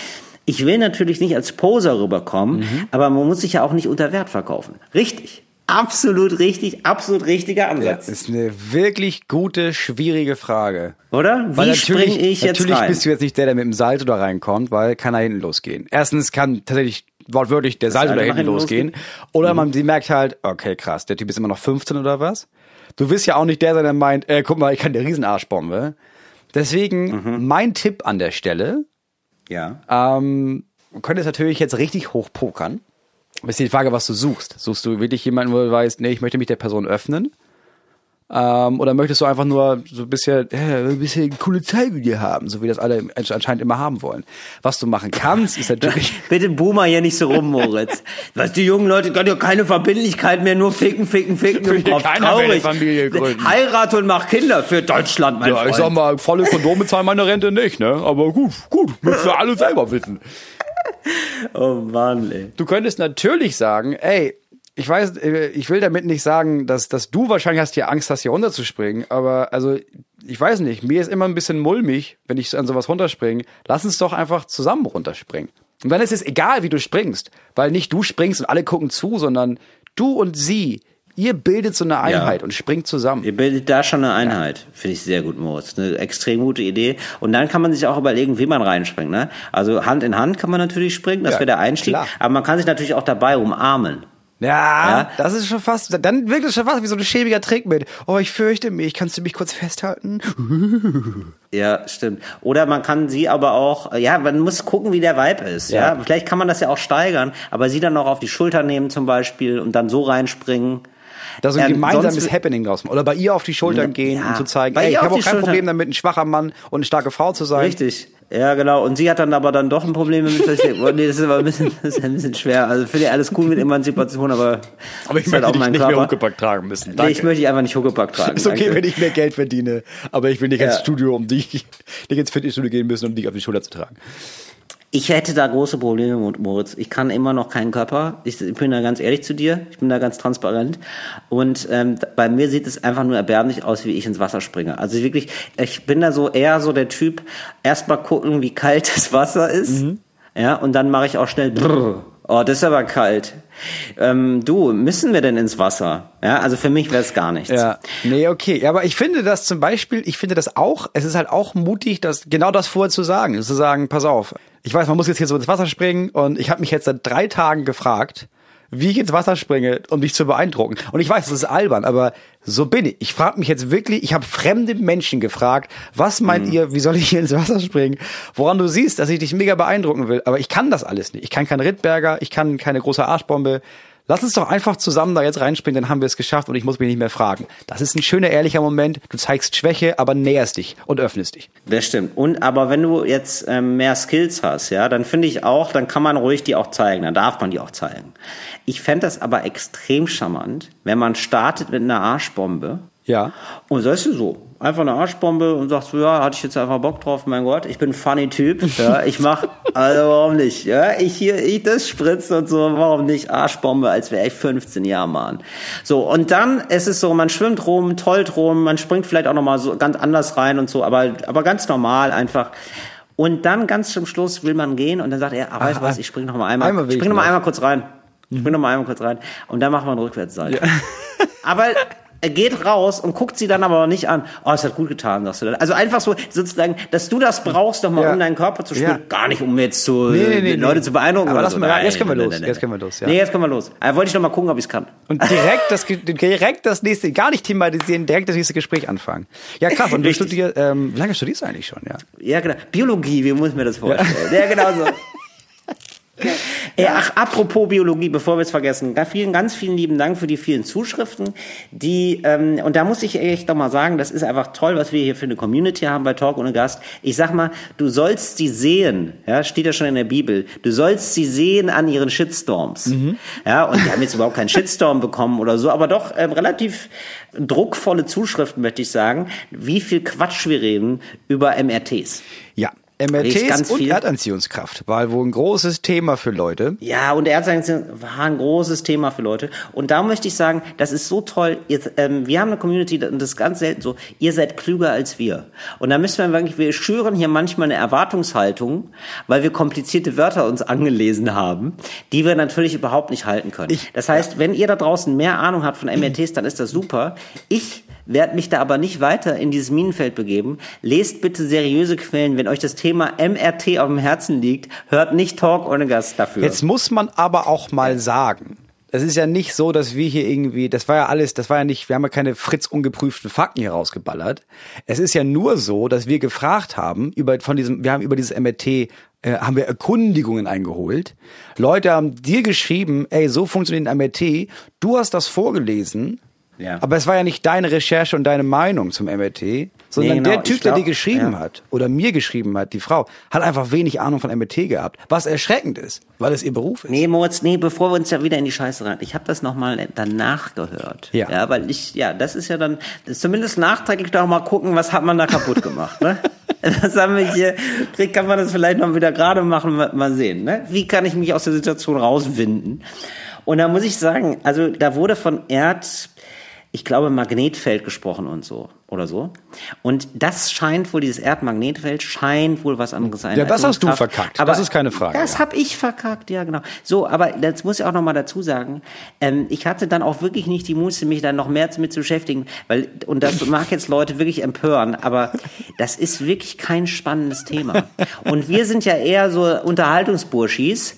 Ich will natürlich nicht als Poser rüberkommen, aber man muss sich ja auch nicht unter Wert verkaufen. Richtig. Absolut richtig, absolut richtiger Ansatz.
Das ist eine wirklich gute, schwierige Frage.
Oder? Wie springe
natürlich,
ich jetzt
natürlich
rein?
bist du jetzt nicht der, der mit dem Salto da reinkommt, weil kann da hinten losgehen. Erstens kann tatsächlich wortwörtlich der Salto da hinten losgehen.
losgehen?
Oder man sie merkt halt, okay, krass, der Typ ist immer noch 15 oder was? Du wirst ja auch nicht der sein, der meint, äh, guck mal, ich kann der Riesenarschbombe. Deswegen mein Tipp an der Stelle,
ja.
ähm, du könntest natürlich jetzt richtig hoch pokern. Ist die Frage, was du suchst. Suchst du wirklich jemanden, wo du weißt, nee, ich möchte mich der Person öffnen? Ähm, oder möchtest du einfach nur so ein bisschen, äh, ein bisschen coole Zeit mit dir haben, so wie das alle anscheinend immer haben wollen? Was du machen kannst, ist natürlich,
Bitte boomer hier nicht so rum, Moritz. Was die jungen Leute können ja keine Verbindlichkeit mehr, nur ficken, ficken, ficken
mehr eine
Traurig.
Familie gründen.
Heirat und mach Kinder für Deutschland, mein
ja, ich
Freund.
sag mal, volle Kondome zahlen meine Rente nicht, ne? Aber gut, gut, müssen wir alle selber wissen.
oh Mann, ey.
Du könntest natürlich sagen, ey, ich weiß, äh, ich will damit nicht sagen, dass, dass du wahrscheinlich hast hier Angst hast, hier runterzuspringen, aber also, ich weiß nicht, mir ist immer ein bisschen mulmig, wenn ich an sowas runterspringe. Lass uns doch einfach zusammen runterspringen. Und dann ist es egal, wie du springst, weil nicht du springst und alle gucken zu, sondern du und sie, ihr bildet so eine Einheit und springt zusammen.
Ihr bildet da schon eine Einheit. Finde ich sehr gut, Moritz. Eine extrem gute Idee. Und dann kann man sich auch überlegen, wie man reinspringt. Ne? Also Hand in Hand kann man natürlich springen, das
Ja,
wäre der Einstieg.
klar.
Aber man kann sich natürlich auch dabei umarmen.
Ja,
Ja.
das ist schon fast, dann wirkt es schon fast wie so ein schäbiger Trick mit, oh, ich fürchte mich, kannst du mich kurz festhalten?
Ja, stimmt. Oder man kann sie aber auch, ja, man muss gucken, wie der Vibe ist. Ja.
Ja.
Vielleicht kann man das ja auch steigern, aber sie dann auch auf die Schulter nehmen zum Beispiel und dann so reinspringen.
Da so ein
Ähm,
gemeinsames Happening draus machen. Oder bei ihr auf die Schultern gehen
Ja,
und zu zeigen,
bei
ey, ich habe auch kein
Schultern.
Problem damit, ein schwacher Mann und eine starke Frau zu sein.
Richtig. Ja, genau. Und sie hat dann aber dann doch ein Problem mit, dass ich, oh, nee, das ist aber ein bisschen, das ist ein bisschen schwer. Also finde ich alles cool mit Emanzipation, aber,
Aber ich
halt
möchte
auch
dich nicht mehr
Körper.
Huckepack tragen müssen.
Nee,
Danke.
ich möchte dich einfach nicht Huckepack tragen.
ist okay,
danke.
wenn ich mehr Geld verdiene, aber ich will nicht
Ja.
ins Studio, um dich, nicht ins Fitnessstudio gehen müssen, um dich auf die Schulter zu tragen.
Ich hätte da große Probleme, mit Moritz. Ich kann immer noch keinen Körper. Ich, ich bin da ganz ehrlich zu dir. Ich bin da ganz transparent. Und ähm, bei mir sieht es einfach nur erbärmlich aus, wie ich ins Wasser springe. Also wirklich, ich bin da so eher so der Typ, erstmal gucken, wie kalt das Wasser ist.
Mhm.
Ja, und dann mache ich auch schnell brrr. Oh, das ist aber kalt. Ähm, du, müssen wir denn ins Wasser? Ja, also für mich wäre es gar nichts.
Ja, nee, okay. Ja, aber ich finde das zum Beispiel, ich finde das auch, es ist halt auch mutig, das genau das vorher zu sagen. Zu sagen, pass auf, ich weiß, man muss jetzt hier so ins Wasser springen und ich habe mich jetzt seit drei Tagen gefragt, wie ich ins Wasser springe, um dich zu beeindrucken. Und ich weiß, das ist albern, aber so bin ich. Ich frage mich jetzt wirklich, ich habe fremde Menschen gefragt, was meint
Mhm.
ihr, wie soll ich hier ins Wasser springen? Woran du siehst, dass ich dich mega beeindrucken will. Aber ich kann das alles nicht. Ich kann kein Rittberger, ich kann keine große Arschbombe. Lass uns doch einfach zusammen da jetzt reinspringen, dann haben wir es geschafft und ich muss mich nicht mehr fragen. Das ist ein schöner, ehrlicher Moment. Du zeigst Schwäche, aber näherst dich und öffnest dich.
Das stimmt. Und aber wenn du jetzt ähm, mehr Skills hast, ja, dann finde ich auch, dann kann man ruhig die auch zeigen, dann darf man die auch zeigen. Ich fände das aber extrem charmant, wenn man startet mit einer Arschbombe
Ja.
und sagst du so, einfach eine Arschbombe und sagst, so, ja, hatte ich jetzt einfach Bock drauf, mein Gott, ich bin ein funny Typ, ja, ich mach, also warum nicht, ja, ich hier, ich das spritzt und so, warum nicht Arschbombe, als wäre ich 15 Jahre Mann. So, und dann ist es so, man schwimmt rum, tollt rum, man springt vielleicht auch nochmal so ganz anders rein und so, aber, aber ganz normal einfach. Und dann ganz zum Schluss will man gehen und dann sagt er, ah, weißt du was, ich spring noch mal einmal,
einmal
ich spring noch mal einmal kurz rein. Ich bin noch mal einmal kurz rein. Und dann machen wir einen Rückwärtssalto. Aber er geht raus und guckt sie dann aber nicht an. Oh, es hat gut getan, sagst du dann. Also einfach so sozusagen, dass du das brauchst, nochmal
Ja.
um deinen Körper zu spüren.
Ja.
Gar nicht, um jetzt zu
Nee, nee, nee,
Leute
nee.
zu beeindrucken.
Aber lass
so.
mal-
Nein,
jetzt können wir los.
nein, nein,
Jetzt können wir los, ja.
Nee, jetzt können wir los. Da wollte ich noch mal gucken, ob ich es kann.
Und direkt das, direkt das nächste, gar nicht thematisieren, direkt das nächste Gespräch anfangen. Ja, krass. Und du studierst, ähm, wie lange studierst du eigentlich schon, ja?
Ja, genau. Biologie, wie muss ich mir das vorstellen? Ja, genau so. Ey, ach, apropos Biologie, bevor wir es vergessen, ganz vielen, ganz vielen lieben Dank für die vielen Zuschriften, die, ähm, und da muss ich echt noch mal sagen, das ist einfach toll, was wir hier für eine Community haben bei Talk ohne Gast. Ich sag mal, du sollst sie sehen, ja, steht ja schon in der Bibel, du sollst sie sehen an ihren Shitstorms. Ja, und die haben jetzt überhaupt keinen Shitstorm bekommen oder so, aber doch ähm, relativ druckvolle Zuschriften, möchte ich sagen, wie viel Quatsch wir reden über MRTs.
Ja. MRTs und. Erdanziehungskraft war wohl ein großes Thema für Leute.
Ja, und Ärzte war ein großes Thema für Leute. Und da möchte ich sagen, das ist so toll. Jetzt, ähm, wir haben eine Community, und das ist ganz selten so, ihr seid klüger als wir. Und da müssen wir wirklich, wir schüren hier manchmal eine Erwartungshaltung, weil wir komplizierte Wörter uns angelesen haben, die wir natürlich überhaupt nicht halten können.
Ich-
das heißt, wenn ihr da draußen mehr Ahnung habt von MRTs, dann ist das super. Ich werde mich da aber nicht weiter in dieses Minenfeld begeben. Lest bitte seriöse Quellen. Wenn euch das Thema MRT auf dem Herzen liegt, hört nicht Talk ohne Gast dafür.
Jetzt muss man aber auch mal sagen, es ist ja nicht so, dass wir hier irgendwie, das war ja alles, das war ja nicht, wir haben ja keine Fritz ungeprüften Fakten hier rausgeballert. Es ist ja nur so, dass wir gefragt haben, über, von diesem, wir haben über dieses MRT, äh, haben wir Erkundigungen eingeholt. Leute haben dir geschrieben, ey, so funktioniert ein MRT. Du hast das vorgelesen.
Ja.
Aber es war ja nicht deine Recherche und deine Meinung zum MRT, sondern
Nee, genau.
der Typ,
Ich
der
glaub,
geschrieben
ja.
hat oder mir geschrieben hat, die Frau, hat einfach wenig Ahnung von MRT gehabt, was erschreckend ist, weil es ihr Beruf ist.
Nee, Moritz, nee, bevor wir uns ja wieder in die Scheiße rein. Ich habe das nochmal danach gehört.
Ja.
Ja, weil ich, ja, das ist ja dann, zumindest nachträglich doch mal gucken, was hat man da kaputt gemacht, ne? Das haben wir hier, kann man das vielleicht noch wieder gerade machen, mal- mal sehen, ne? Wie kann ich mich aus der Situation rauswinden? Und da muss ich sagen, also da wurde von Erd, ich glaube, Magnetfeld gesprochen und so oder so. Und das scheint wohl, dieses Erdmagnetfeld scheint wohl was anderes sein.
Ja, das hast du verkackt.
Aber
Das ist keine Frage,
Das
ja.
habe ich verkackt, ja genau. So, aber das muss ich auch noch mal dazu sagen. Ähm, ich hatte dann auch wirklich nicht die Muße, mich dann noch mehr mit zu beschäftigen, weil und das mag jetzt Leute wirklich empören, aber das ist wirklich kein spannendes Thema. Und wir sind ja eher so Unterhaltungsburschis,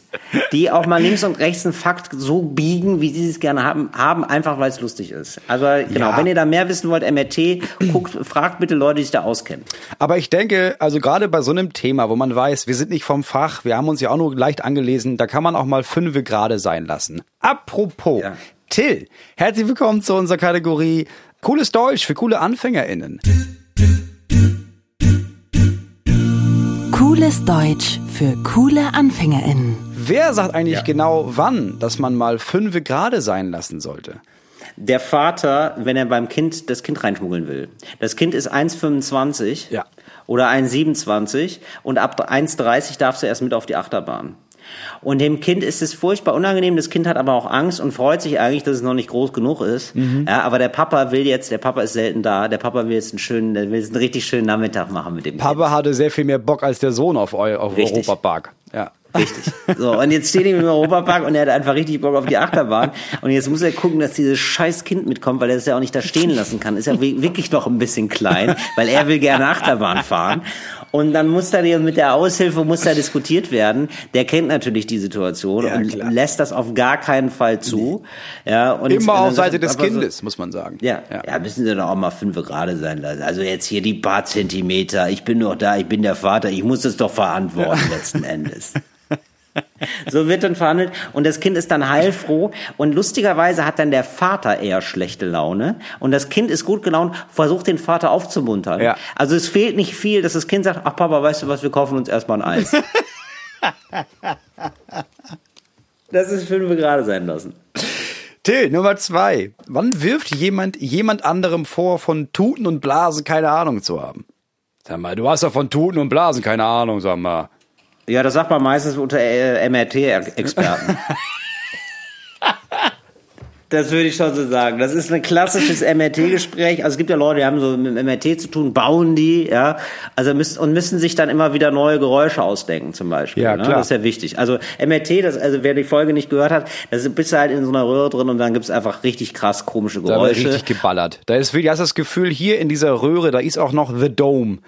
die auch mal links und rechts einen Fakt so biegen, wie sie es gerne haben, haben einfach weil es lustig ist. Also genau,
Ja.
wenn ihr da mehr wissen wollt, MRT, guckt, fragt bitte Leute, die sich da auskennen.
Aber ich denke, also gerade bei so einem Thema, wo man weiß, wir sind nicht vom Fach, wir haben uns ja auch nur leicht angelesen, da kann man auch mal fünfe gerade sein lassen. Apropos,
Ja.
Till, herzlich willkommen zu unserer Kategorie Cooles Deutsch für coole AnfängerInnen.
Cooles Deutsch für coole AnfängerInnen.
Wer sagt eigentlich
Ja.
genau wann, dass man mal fünfe gerade sein lassen sollte?
Der Vater, wenn er beim Kind das Kind reinschmuggeln will. Das Kind ist 1,25
Ja.
oder 1,27 und ab 1,30 darfst du erst mit auf die Achterbahn. Und dem Kind ist es furchtbar unangenehm. Das Kind hat aber auch Angst und freut sich eigentlich, dass es noch nicht groß genug ist.
Mhm.
Ja, aber der Papa will jetzt, der Papa ist selten da. Der Papa will jetzt einen schönen, der will jetzt einen richtig schönen Nachmittag machen mit dem
Papa hatte sehr viel mehr Bock als der Sohn auf, Eu auf
Richtig.
Europapark. Ja.
Richtig. So, und jetzt steht ihm im Europapark und er hat einfach richtig Bock auf die Achterbahn. Und jetzt muss er gucken, dass dieses scheiß Kind mitkommt, weil er es ja auch nicht da stehen lassen kann. Ist ja wi- wirklich noch ein bisschen klein, weil er will gerne Achterbahn fahren. Und dann muss da mit der Aushilfe muss da diskutiert werden. Der kennt natürlich die Situation
Ja,
und
klar.
lässt das auf gar keinen Fall zu. Ja, und
Immer auf Seite des
Papa so-
Kindes, muss man sagen.
ja, ja, müssen sie doch auch mal fünf gerade sein lassen. Also jetzt hier die paar Zentimeter. Ich bin doch da, ich bin der Vater, ich muss es doch verantworten letzten Endes. So wird dann verhandelt und das Kind ist dann heilfroh und lustigerweise hat dann der Vater eher schlechte Laune und das Kind ist gut gelaunt, versucht den Vater aufzumuntern.
Ja.
Also es fehlt nicht viel, dass das Kind sagt, ach Papa, weißt du was, wir kaufen uns erstmal ein Eis. das ist fünf gerade sein lassen.
Till, Nummer zwei. Wann wirft jemand jemand anderem vor, von Tuten und Blasen keine Ahnung zu haben? Sag mal, du hast doch von Tuten und Blasen keine Ahnung, sag mal.
Ja, das sagt man meistens unter äh, MRT-Experten. Das würde ich schon so sagen. Das ist ein klassisches MRT-Gespräch. Also es gibt ja Leute, die haben so mit dem MRT zu tun, bauen die, ja. Also müssen, und müssen sich dann immer wieder neue Geräusche ausdenken, zum Beispiel.
Ja,
ne?
klar.
Das ist ja wichtig. Also MRT, das, also wer die Folge nicht gehört hat, da bist du halt in so einer Röhre drin und dann gibt's einfach richtig krass komische
Da wird
Geräusche.
richtig geballert. Da ist wirklich, da hast das Gefühl, hier in dieser Röhre, da ist auch noch The Dome.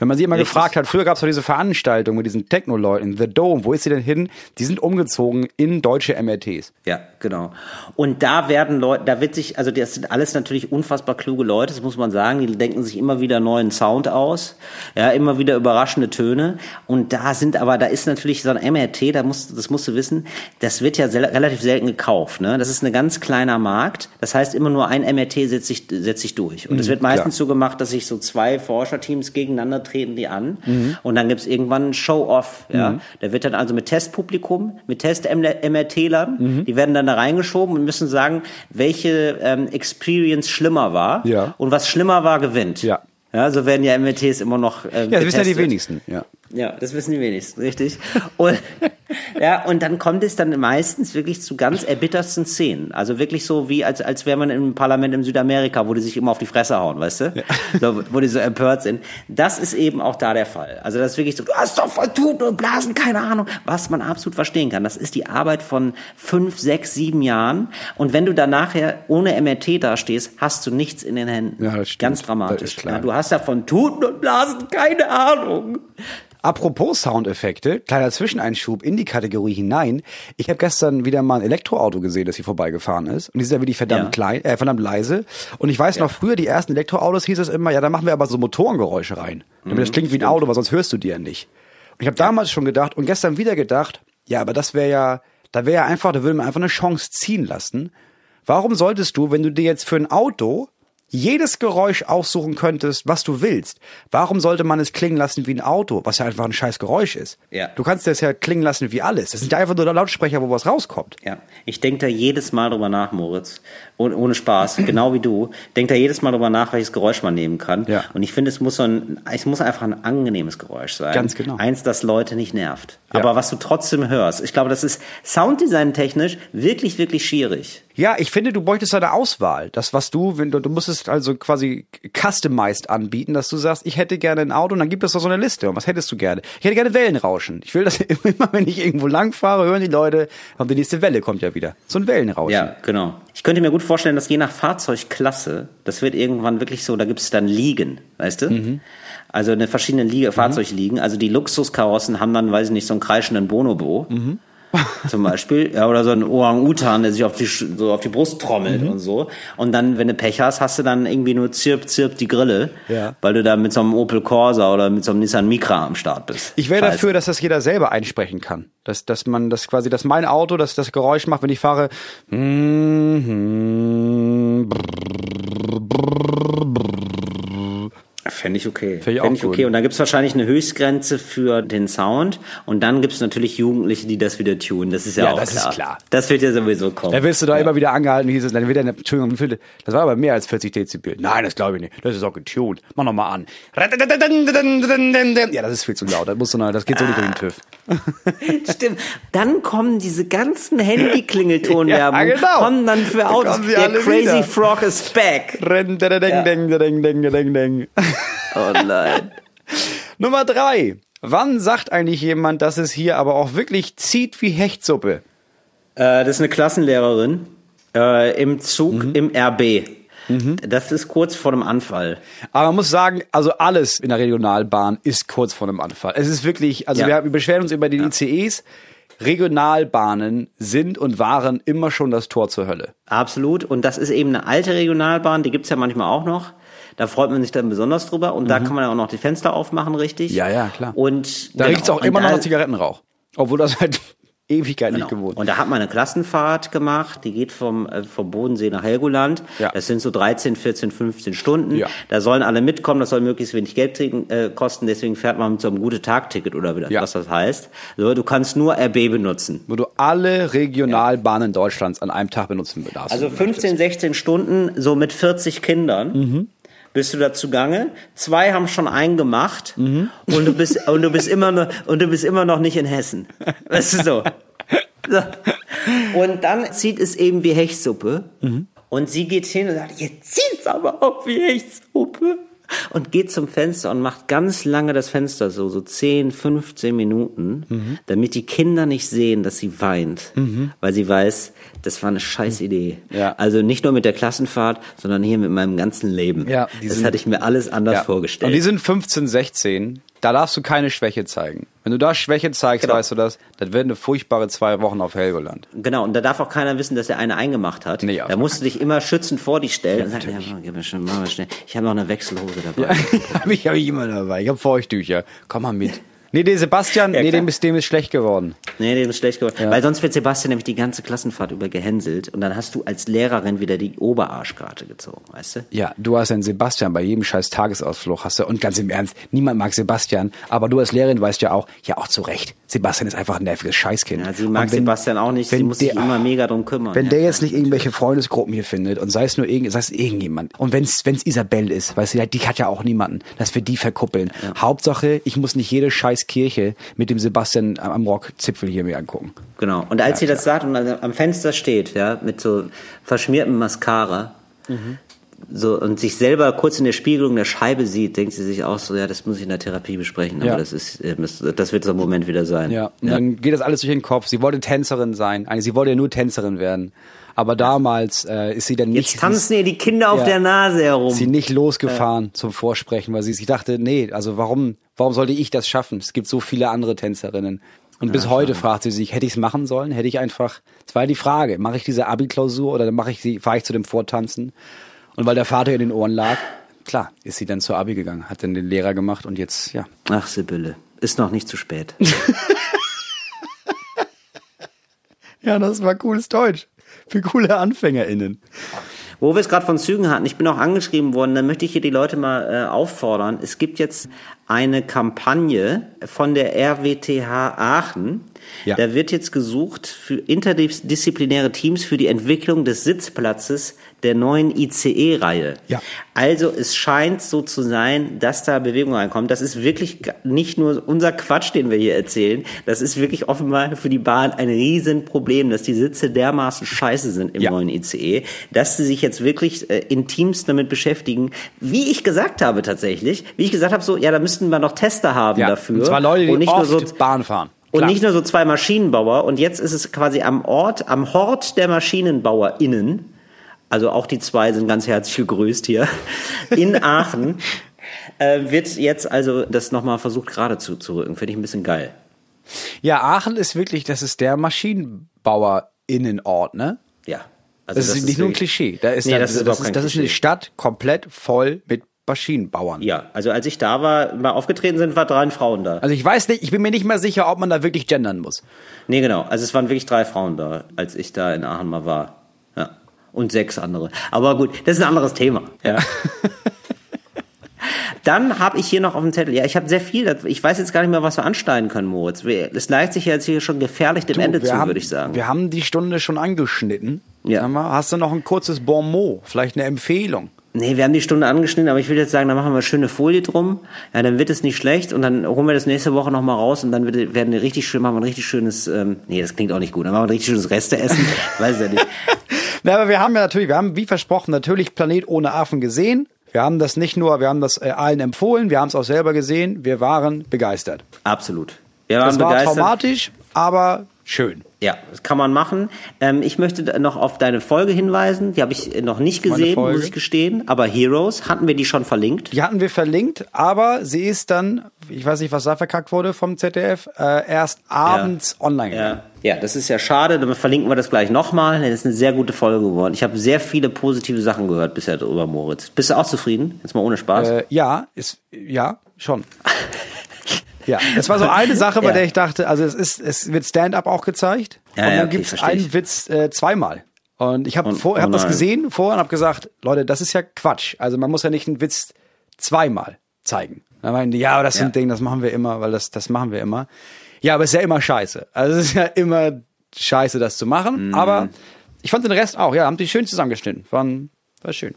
Wenn man sie immer
Richtig.
gefragt hat, früher gab es doch diese Veranstaltung mit diesen Techno-Leuten, The Dome, wo ist sie denn hin? Die sind umgezogen in deutsche MRTs.
Ja, genau. Und da werden Leute, da wird sich, also das sind alles natürlich unfassbar kluge Leute, das muss man sagen, die denken sich immer wieder neuen Sound aus, ja, immer wieder überraschende Töne. Und da sind aber, da ist natürlich so ein MRT, da musst, das musst du wissen, das wird ja sel relativ selten gekauft, ne? Das ist ein ganz kleiner Markt. Das heißt, immer nur ein MRT setzt sich, setzt sich durch. Und es wird meistens so gemacht, dass sich so zwei Forscherteams gegeneinander treten die an. Und dann gibt's irgendwann ein Show-Off, ja. Da wird dann also mit Testpublikum, mit Test-MRT-Lern, die werden dann da reingeschoben und müssen sagen, welche ähm, Experience schlimmer war.
Ja.
Und was schlimmer war, gewinnt.
Ja.
Ja, so werden ja MRTs immer noch äh,
Ja, das wissen ja die
getestet.
wenigsten. Ja.
Ja, das wissen die wenigsten, richtig. Und, ja, und dann kommt es dann meistens wirklich zu ganz erbittersten Szenen. Also wirklich so wie, als, als wäre man im Parlament in Südamerika, wo die sich immer auf die Fresse hauen, weißt du? So, wo die so empört sind. Das ist eben auch da der Fall. Also das ist wirklich so, du hast doch voll Tuten und Blasen, keine Ahnung. Was man absolut verstehen kann. Das ist die Arbeit von fünf, sechs, sieben Jahren. Und wenn du dann nachher ohne MRT dastehst, hast du nichts in den Händen.
Ja, das stimmt.
Ganz dramatisch. Ja, du hast ja von Tuten und Blasen keine Ahnung.
Apropos Soundeffekte, kleiner Zwischeneinschub in die Kategorie hinein. Ich habe gestern wieder mal ein Elektroauto gesehen, das hier vorbeigefahren ist. Und die ist ja wirklich verdammt
Ja.
klein, äh, verdammt leise. Und ich weiß noch, früher die ersten Elektroautos hieß es immer, ja, da machen wir aber so Motorengeräusche rein. Damit das klingt wie ein Auto, weil sonst hörst du die ja nicht. Und ich habe damals schon gedacht und gestern wieder gedacht, ja, aber das wäre ja, da wäre ja einfach, da würde man einfach eine Chance ziehen lassen. Warum solltest du, wenn du dir jetzt für ein Auto jedes Geräusch aussuchen könntest, was du willst, warum sollte man es klingen lassen wie ein Auto, was ja einfach ein scheiß Geräusch ist?
Ja.
Du kannst das ja klingen lassen wie alles. Das sind ja einfach nur Lautsprecher, wo was rauskommt.
Ja, ich denke da jedes Mal drüber nach, Moritz. Ohne, Spaß, genau wie du. Denk da jedes Mal drüber nach, welches Geräusch man nehmen kann.
Ja.
Und ich finde, es muss so ein, es muss einfach ein angenehmes Geräusch sein.
Ganz genau.
Eins, das Leute nicht nervt.
Ja.
Aber was du trotzdem hörst. Ich glaube, das ist Sounddesign-technisch wirklich, wirklich schwierig.
Ja, ich finde, du bräuchtest eine Auswahl. Das, was du, wenn du, du musstest also quasi customized anbieten, dass du sagst, ich hätte gerne ein Auto und dann gibt es da so eine Liste. Und was hättest du gerne? Ich hätte gerne Wellenrauschen. Ich will das immer, wenn ich irgendwo lang fahre, hören die Leute, und die nächste Welle kommt ja wieder. So ein Wellenrauschen.
Ja, genau. Ich könnte mir gut vorstellen, dass je nach Fahrzeugklasse, das wird irgendwann wirklich so, da gibt es dann Ligen, weißt du?
Mhm.
Also eine verschiedene Liga, Fahrzeugligen. Also die Luxuskarossen haben dann, weiß ich nicht, so einen kreischenden Bonobo.
Mhm.
Zum Beispiel, ja, oder so ein Orang-Utan, der sich auf die, so auf die Brust trommelt
Mhm.
und so. Und dann, wenn du Pech hast, hast du dann irgendwie nur zirp, zirp die Grille,
Ja.
weil du da mit so einem Opel Corsa oder mit so einem Nissan Micra am Start bist.
Ich wäre dafür, dass das jeder selber einsprechen kann. Dass, dass man das quasi, dass mein Auto das, das Geräusch macht, wenn ich fahre.
Fände ich okay.
Fänd ich auch
Fänd ich okay. Und da gibt's wahrscheinlich eine Höchstgrenze für den Sound. Und dann gibt's natürlich Jugendliche, die das wieder tun. Das ist ja,
Ja,
auch
das ist
klar.
klar.
Das wird ja sowieso kommen.
Da wirst du da immer wieder angehalten, hieß es, dann wird dann, Entschuldigung, das war aber mehr als 40 Dezibel. Nein, das glaube ich nicht. Das ist auch getuned. Mach noch mal an. Ja, das ist viel zu laut. Das muss so eine, das geht so nicht durch den TÜV.
Stimmt. Dann kommen diese ganzen Handy-Klingeltonwerbungen.
Ja, genau.
Kommen dann für Autos. Der Crazy
wieder.
Frog is back.
Deng, deng, deng, deng, deng, deng, deng.
Oh nein.
Nummer drei. Wann sagt eigentlich jemand, dass es hier aber auch wirklich zieht wie Hechtsuppe?
Äh, das ist eine Klassenlehrerin äh, im Zug
Mhm.
im RB. Das ist kurz vor dem Anfall.
Aber man muss sagen, also alles in der Regionalbahn ist kurz vor einem Anfall. Es ist wirklich, also
Ja.
wir, wir beschweren uns über die ICEs. Regionalbahnen sind und waren immer schon das Tor zur Hölle.
Absolut. Und das ist eben eine alte Regionalbahn, die gibt's ja manchmal auch noch. Da freut man sich dann besonders drüber. Und da kann man ja auch noch die Fenster aufmachen, richtig?
Mhm. Ja, ja, klar.
Und
Da
genau.
riecht's auch immer noch nach Zigarettenrauch. Obwohl das seit Ewigkeit
Genau.
nicht gewohnt.
Und da hat man eine Klassenfahrt gemacht, die geht vom, äh, vom Bodensee nach Helgoland.
Ja.
Das sind so 13, 14, 15 Stunden.
Ja.
Da sollen alle mitkommen, das soll möglichst wenig Geld kriegen, äh, kosten, deswegen fährt man mit so einem gute Tag-Ticket oder wie das,
Ja.
was das heißt. So, du kannst nur RB benutzen.
Wo du alle Regionalbahnen Deutschlands an einem Tag benutzen darfst.
Also 15, 16 Stunden, so mit 40 Kindern.
Mhm.
Bist du dazu gange? Zwei haben schon einen gemacht
Mhm.
und du bist und du bist immer noch und du bist immer noch nicht in Hessen. Weißt du so? so. Und dann zieht es eben wie Hechtsuppe. Und sie geht hin und sagt, jetzt zieht's aber auch wie Hechtsuppe. Und geht zum Fenster und macht ganz lange das Fenster so, so 10, 15 Minuten, damit die Kinder nicht sehen, dass sie weint. Weil sie weiß, das war eine scheiß Idee.
Ja.
Also nicht nur mit der Klassenfahrt, sondern hier mit meinem ganzen Leben.
Ja,
das
sind-
hatte ich mir alles anders
Ja.
vorgestellt.
Und die sind 15, 16. Da darfst du keine Schwäche zeigen. Wenn du da Schwäche zeigst,
Genau.
weißt du das, das wird eine furchtbare zwei Wochen auf Helgoland.
Genau, und da darf auch keiner wissen, dass er eine eingemacht hat.
Nee,
da musst du dich immer schützend vor dich stellen und sagen, ja, gib mir schon, mach mal schnell. Ich habe noch eine Wechselhose dabei.
hab ich hab ich immer dabei. Ich hab Feuchttücher. Komm mal mit. Nee, der Sebastian, nee,
klar.
dem ist, dem ist schlecht geworden.
Nee, dem ist schlecht geworden. Weil sonst wird Sebastian nämlich die ganze Klassenfahrt über gehänselt und dann hast du als Lehrerin wieder die Oberarschkarte gezogen, weißt du?
Ja, du hast einen Sebastian bei jedem scheiß Tagesausflug hast du, und ganz im Ernst, niemand mag Sebastian, aber du als Lehrerin weißt ja auch, ja auch zu Recht, Sebastian ist einfach ein nerviges Scheißkind.
Ja, sie mag
wenn-
Sebastian auch nicht, sie muss sich
der-
immer mega drum kümmern.
Wenn
ja,
der jetzt nicht irgendwelche Freundesgruppen hier findet und sei es nur irgend, sei es irgendjemand und wenn es Isabelle ist, weißt du, die hat ja auch niemanden, dass wir die verkuppeln. Hauptsache, ich muss nicht jede scheiß Kirche mit dem Sebastian am Rockzipfel hier mir angucken.
Genau. Und als sie das sagt und dann am Fenster steht, ja, mit so verschmiertem Mascara, so und sich selber kurz in der Spiegelung der Scheibe sieht, denkt sie sich auch so, ja, das muss ich in der Therapie besprechen,
Ja.
aber das ist, äh, das wird so ein Moment wieder sein.
Ja, und dann geht das alles durch den Kopf. Sie wollte Tänzerin sein, eigentlich sie wollte ja nur Tänzerin werden, aber damals äh, ist sie dann nicht
Jetzt tanzen ihr die Kinder auf
Ja.
der Nase herum.
sie nicht losgefahren zum Vorsprechen, weil sie sich dachte, nee, also warum, warum sollte ich das schaffen? Es gibt so viele andere Tänzerinnen. Und bis heute fragt sie sich, hätte ich es machen sollen? Hätte ich einfach, das war ja die Frage, mache ich diese Abi-Klausur oder mache ich sie, fahre ich zu dem Vortanzen? Und weil der Vater in den Ohren lag, klar, ist sie dann zur Abi gegangen, hat dann den Lehrer gemacht und jetzt, ja.
Ach, Sibylle, ist noch nicht zu spät.
Ja, das war cooles Deutsch. Für coole AnfängerInnen.
Wo wir es gerade von Zügen hatten, ich bin auch angeschrieben worden, dann möchte ich hier die Leute mal äh, auffordern. Es gibt jetzt eine Kampagne von der RWTH Aachen.
Ja.
Da wird jetzt gesucht für interdisziplinäre Teams für die Entwicklung des Sitzplatzes der neuen ICE-Reihe.
Ja.
Also es scheint so zu sein, dass da Bewegung reinkommt. Das ist wirklich nicht nur unser Quatsch, den wir hier erzählen. Das ist wirklich offenbar für die Bahn ein Riesenproblem, dass die Sitze dermaßen scheiße sind im
Ja.
neuen ICE, dass sie sich jetzt wirklich äh, in Teams damit beschäftigen. Wie ich gesagt habe tatsächlich, wie ich gesagt habe, so, ja, da müssten wir noch Tester haben
Ja,
dafür.
und zwar Leute, die
und nicht nur so
Bahn fahren.
und
Klar.
nicht nur so zwei Maschinenbauer. Und jetzt ist es quasi am Ort, am Hort der MaschinenbauerInnen. Also auch die zwei sind ganz herzlich gegrüßt hier. In Aachen äh, wird jetzt also das nochmal versucht gerade zu, zu rücken. Finde ich ein bisschen geil.
Ja, Aachen ist wirklich, das ist der MaschinenbauerInnenort, ne?
Ja. Also
Das, ist nicht nur ein Klischee. Da ist,
Nee,
da,
das ist
das, ist, das ist eine. Stadt komplett voll mit Maschinenbauern.
Ja, also als ich da war, mal aufgetreten sind, waren drei Frauen da.
Also ich weiß nicht, ich bin mir nicht mal sicher, ob man da wirklich gendern muss.
Nee, genau. Also es waren wirklich drei Frauen da, als ich da in Aachen mal war. Ja. Und sechs andere. Aber gut, das ist ein anderes Thema. Ja. Dann habe ich hier noch auf dem Zettel, ja, ich habe sehr viel, ich weiß jetzt gar nicht mehr, was wir anschneiden können, Moritz. Es neigt sich ja jetzt hier schon gefährlich dem
Du,
Ende zu,
haben,
würde ich sagen.
Wir haben die Stunde schon angeschnitten.
Ja.
Hast du noch ein kurzes Bonmot? Vielleicht eine Empfehlung?
Nee, wir haben die Stunde angeschnitten, aber ich will jetzt sagen, da machen wir eine schöne Folie drum. Ja, dann wird es nicht schlecht und dann holen wir das nächste Woche nochmal raus und dann wird, werden wir richtig schön, machen wir ein richtig schönes, ähm, nee, das klingt auch nicht gut, dann machen wir ein richtig schönes Resteessen. Weiß ja nicht.
Na, aber wir haben ja natürlich, wir haben wie versprochen natürlich Planet ohne Affen gesehen. Wir haben das nicht nur, wir haben das äh, allen empfohlen, wir haben es auch selber gesehen. Wir waren begeistert.
Absolut. Wir waren
Das war
begeistert.
traumatisch, aber schön.
Ja, das kann man machen. Ähm, ich möchte noch auf deine Folge hinweisen. Die habe ich äh, noch nicht gesehen, muss ich gestehen. Aber Heroes, hatten wir die schon verlinkt?
Die hatten wir verlinkt, aber sie ist dann, ich weiß nicht, was da verkackt wurde vom ZDF, äh, erst abends online gegangen.
Ja. ja, das ist ja schade. Dann verlinken wir das gleich nochmal. Das ist eine sehr gute Folge geworden. Ich habe sehr viele positive Sachen gehört bisher drüber, Moritz. Bist du auch zufrieden? Jetzt mal ohne Spaß.
Äh, ja, ist, ja, schon. Ja, es war so eine Sache, bei
Ja.
der ich dachte, also es ist, es wird Stand-up auch gezeigt
Ja,
und
ja,
dann
okay,
gibt's einen Witz äh, zweimal. Und ich habe vor,
oh
hab das gesehen vorher und habe gesagt, Leute, das ist ja Quatsch. Also man muss ja nicht einen Witz zweimal zeigen. Dann meinen die, ja, aber das
Ja.
sind Dinge, das machen wir immer, weil das, das machen wir immer. Ja, aber es ist ja immer scheiße. Also es ist ja immer scheiße, das zu machen.
Mhm.
Aber ich fand den Rest auch, ja, haben die schön zusammengeschnitten. War, war schön.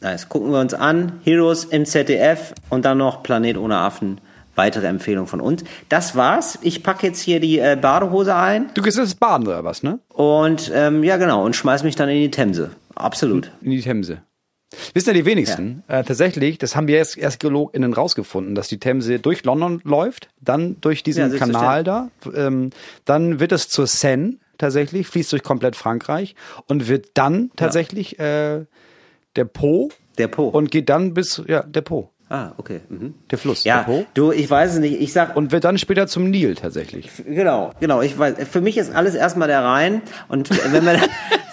Nice. Gucken wir uns an. Heroes im ZDF und dann noch Planet ohne Affen weitere Empfehlung von uns. Das war's. Ich packe jetzt hier die äh, Badehose ein
Du gehst jetzt baden oder was, ne?
und ähm, ja genau und schmeiß mich dann in die Themse. Absolut.
In die Themse. Wissen ja die wenigsten. Äh, tatsächlich, das haben wir jetzt erst GeologInnen rausgefunden, dass die Themse durch London läuft, dann durch diesen
Ja,
Kanal da, ähm, dann wird es zur Seine tatsächlich, fließt durch komplett Frankreich und wird dann tatsächlich äh, der Po
Der Po.
und geht dann bis, ja, der Po,
ah, okay. Mhm.
der Fluss,
Ja,
der Po.
du, ich weiß es nicht. Ich sag
Und wird dann später zum Nil tatsächlich.
Genau, genau. Ich weiß, für mich ist alles erstmal der Rhein und wenn wir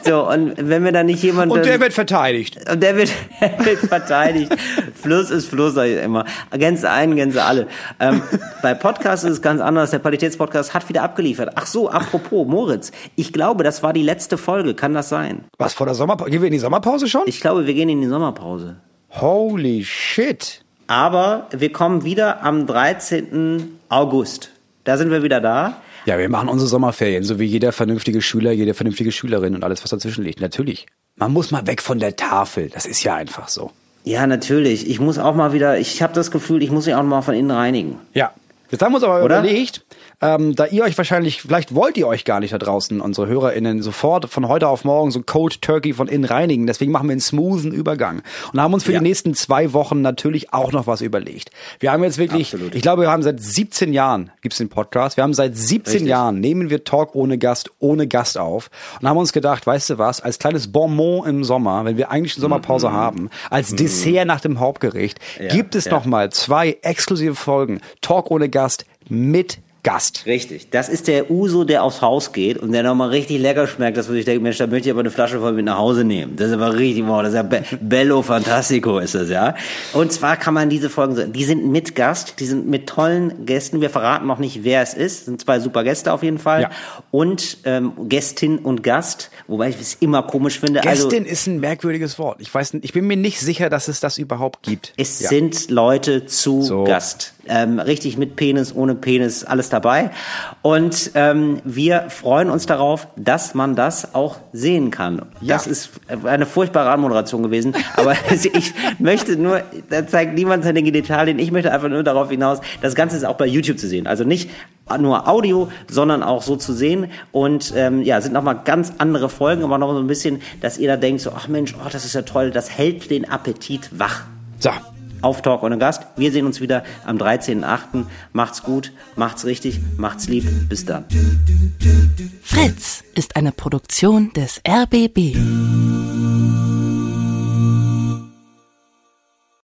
so und wenn wir da nicht jemanden
Und der wird verteidigt.
und der wird, der wird verteidigt. Fluss ist Fluss, sag ich immer. Gänse ein, Gänse alle. Ähm, bei Podcasts ist es ganz anders. Der Qualitätspodcast hat wieder abgeliefert. Ach so, apropos, Moritz. Ich glaube, das war die letzte Folge. Kann das sein?
Was vor der Sommerpause? Gehen wir in die Sommerpause schon?
Ich glaube, wir gehen in die Sommerpause.
Holy shit.
Aber wir kommen wieder am 13. August. Da sind wir wieder da.
Ja, wir machen unsere Sommerferien, so wie jeder vernünftige Schüler, jede vernünftige Schülerin und alles, was dazwischen liegt. Natürlich. Man muss mal weg von der Tafel. Das ist ja einfach so.
Ja, natürlich. Ich muss auch mal wieder, ich habe das Gefühl, ich muss mich auch mal von innen reinigen.
Ja. Jetzt haben wir uns aber
Oder?
überlegt, ähm, da ihr euch wahrscheinlich, vielleicht wollt ihr euch gar nicht da draußen, unsere HörerInnen, sofort von heute auf morgen so Cold Turkey von innen reinigen. Deswegen machen wir einen smoothen Übergang. Und haben uns für
Ja.
die nächsten zwei Wochen natürlich auch noch was überlegt. Wir haben jetzt wirklich,
Absolut.
ich glaube, wir haben seit 17 Jahren, gibt's den Podcast, wir haben seit 17
Richtig.
Jahren, nehmen wir Talk ohne Gast, ohne Gast auf. Und haben uns gedacht, weißt du was, als kleines Bonbon im Sommer, wenn wir eigentlich eine Sommerpause haben, als Dessert nach dem Hauptgericht,
Mhm. Ja,
gibt es
ja.
noch mal zwei exklusive Folgen Talk ohne Gast mit Gast.
Richtig. Das ist der Uso, der aufs Haus geht und der nochmal richtig lecker schmeckt, dass man sich denkt, Mensch, da möchte ich aber eine Flasche voll mit nach Hause nehmen. Das ist aber richtig, wow, das ist ja Be Bello Fantastico ist das, ja. Und zwar kann man diese Folgen, so- die sind mit Gast, die sind mit tollen Gästen. Wir verraten noch nicht, wer es ist. sind zwei super Gäste auf jeden Fall.
Ja.
Und ähm, Gästin und Gast, wobei ich es immer komisch finde. Also,
Gästin ist ein merkwürdiges Wort. Ich weiß nicht, ich bin mir nicht sicher, dass es das überhaupt gibt.
Es
Ja.
sind Leute zu
So.
Gast. Ähm, richtig mit Penis, ohne Penis, alles dabei. Und ähm, wir freuen uns darauf, dass man das auch sehen kann.
Ja.
Das ist eine furchtbare Anmoderation gewesen. Aber ich möchte nur, da zeigt niemand seine Genitalien. Ich möchte einfach nur darauf hinaus, das Ganze ist auch bei YouTube zu sehen. Also nicht nur Audio, sondern auch so zu sehen. Und ähm, ja, sind nochmal ganz andere Folgen, aber noch so ein bisschen, dass ihr da denkt, so, ach Mensch, oh, das ist ja toll, das hält den Appetit wach
So.
Auf Talk ohne Gast. Wir sehen uns wieder am 13.8. Macht's gut, macht's richtig, macht's lieb. Bis dann.
Fritz ist eine Produktion des RBB.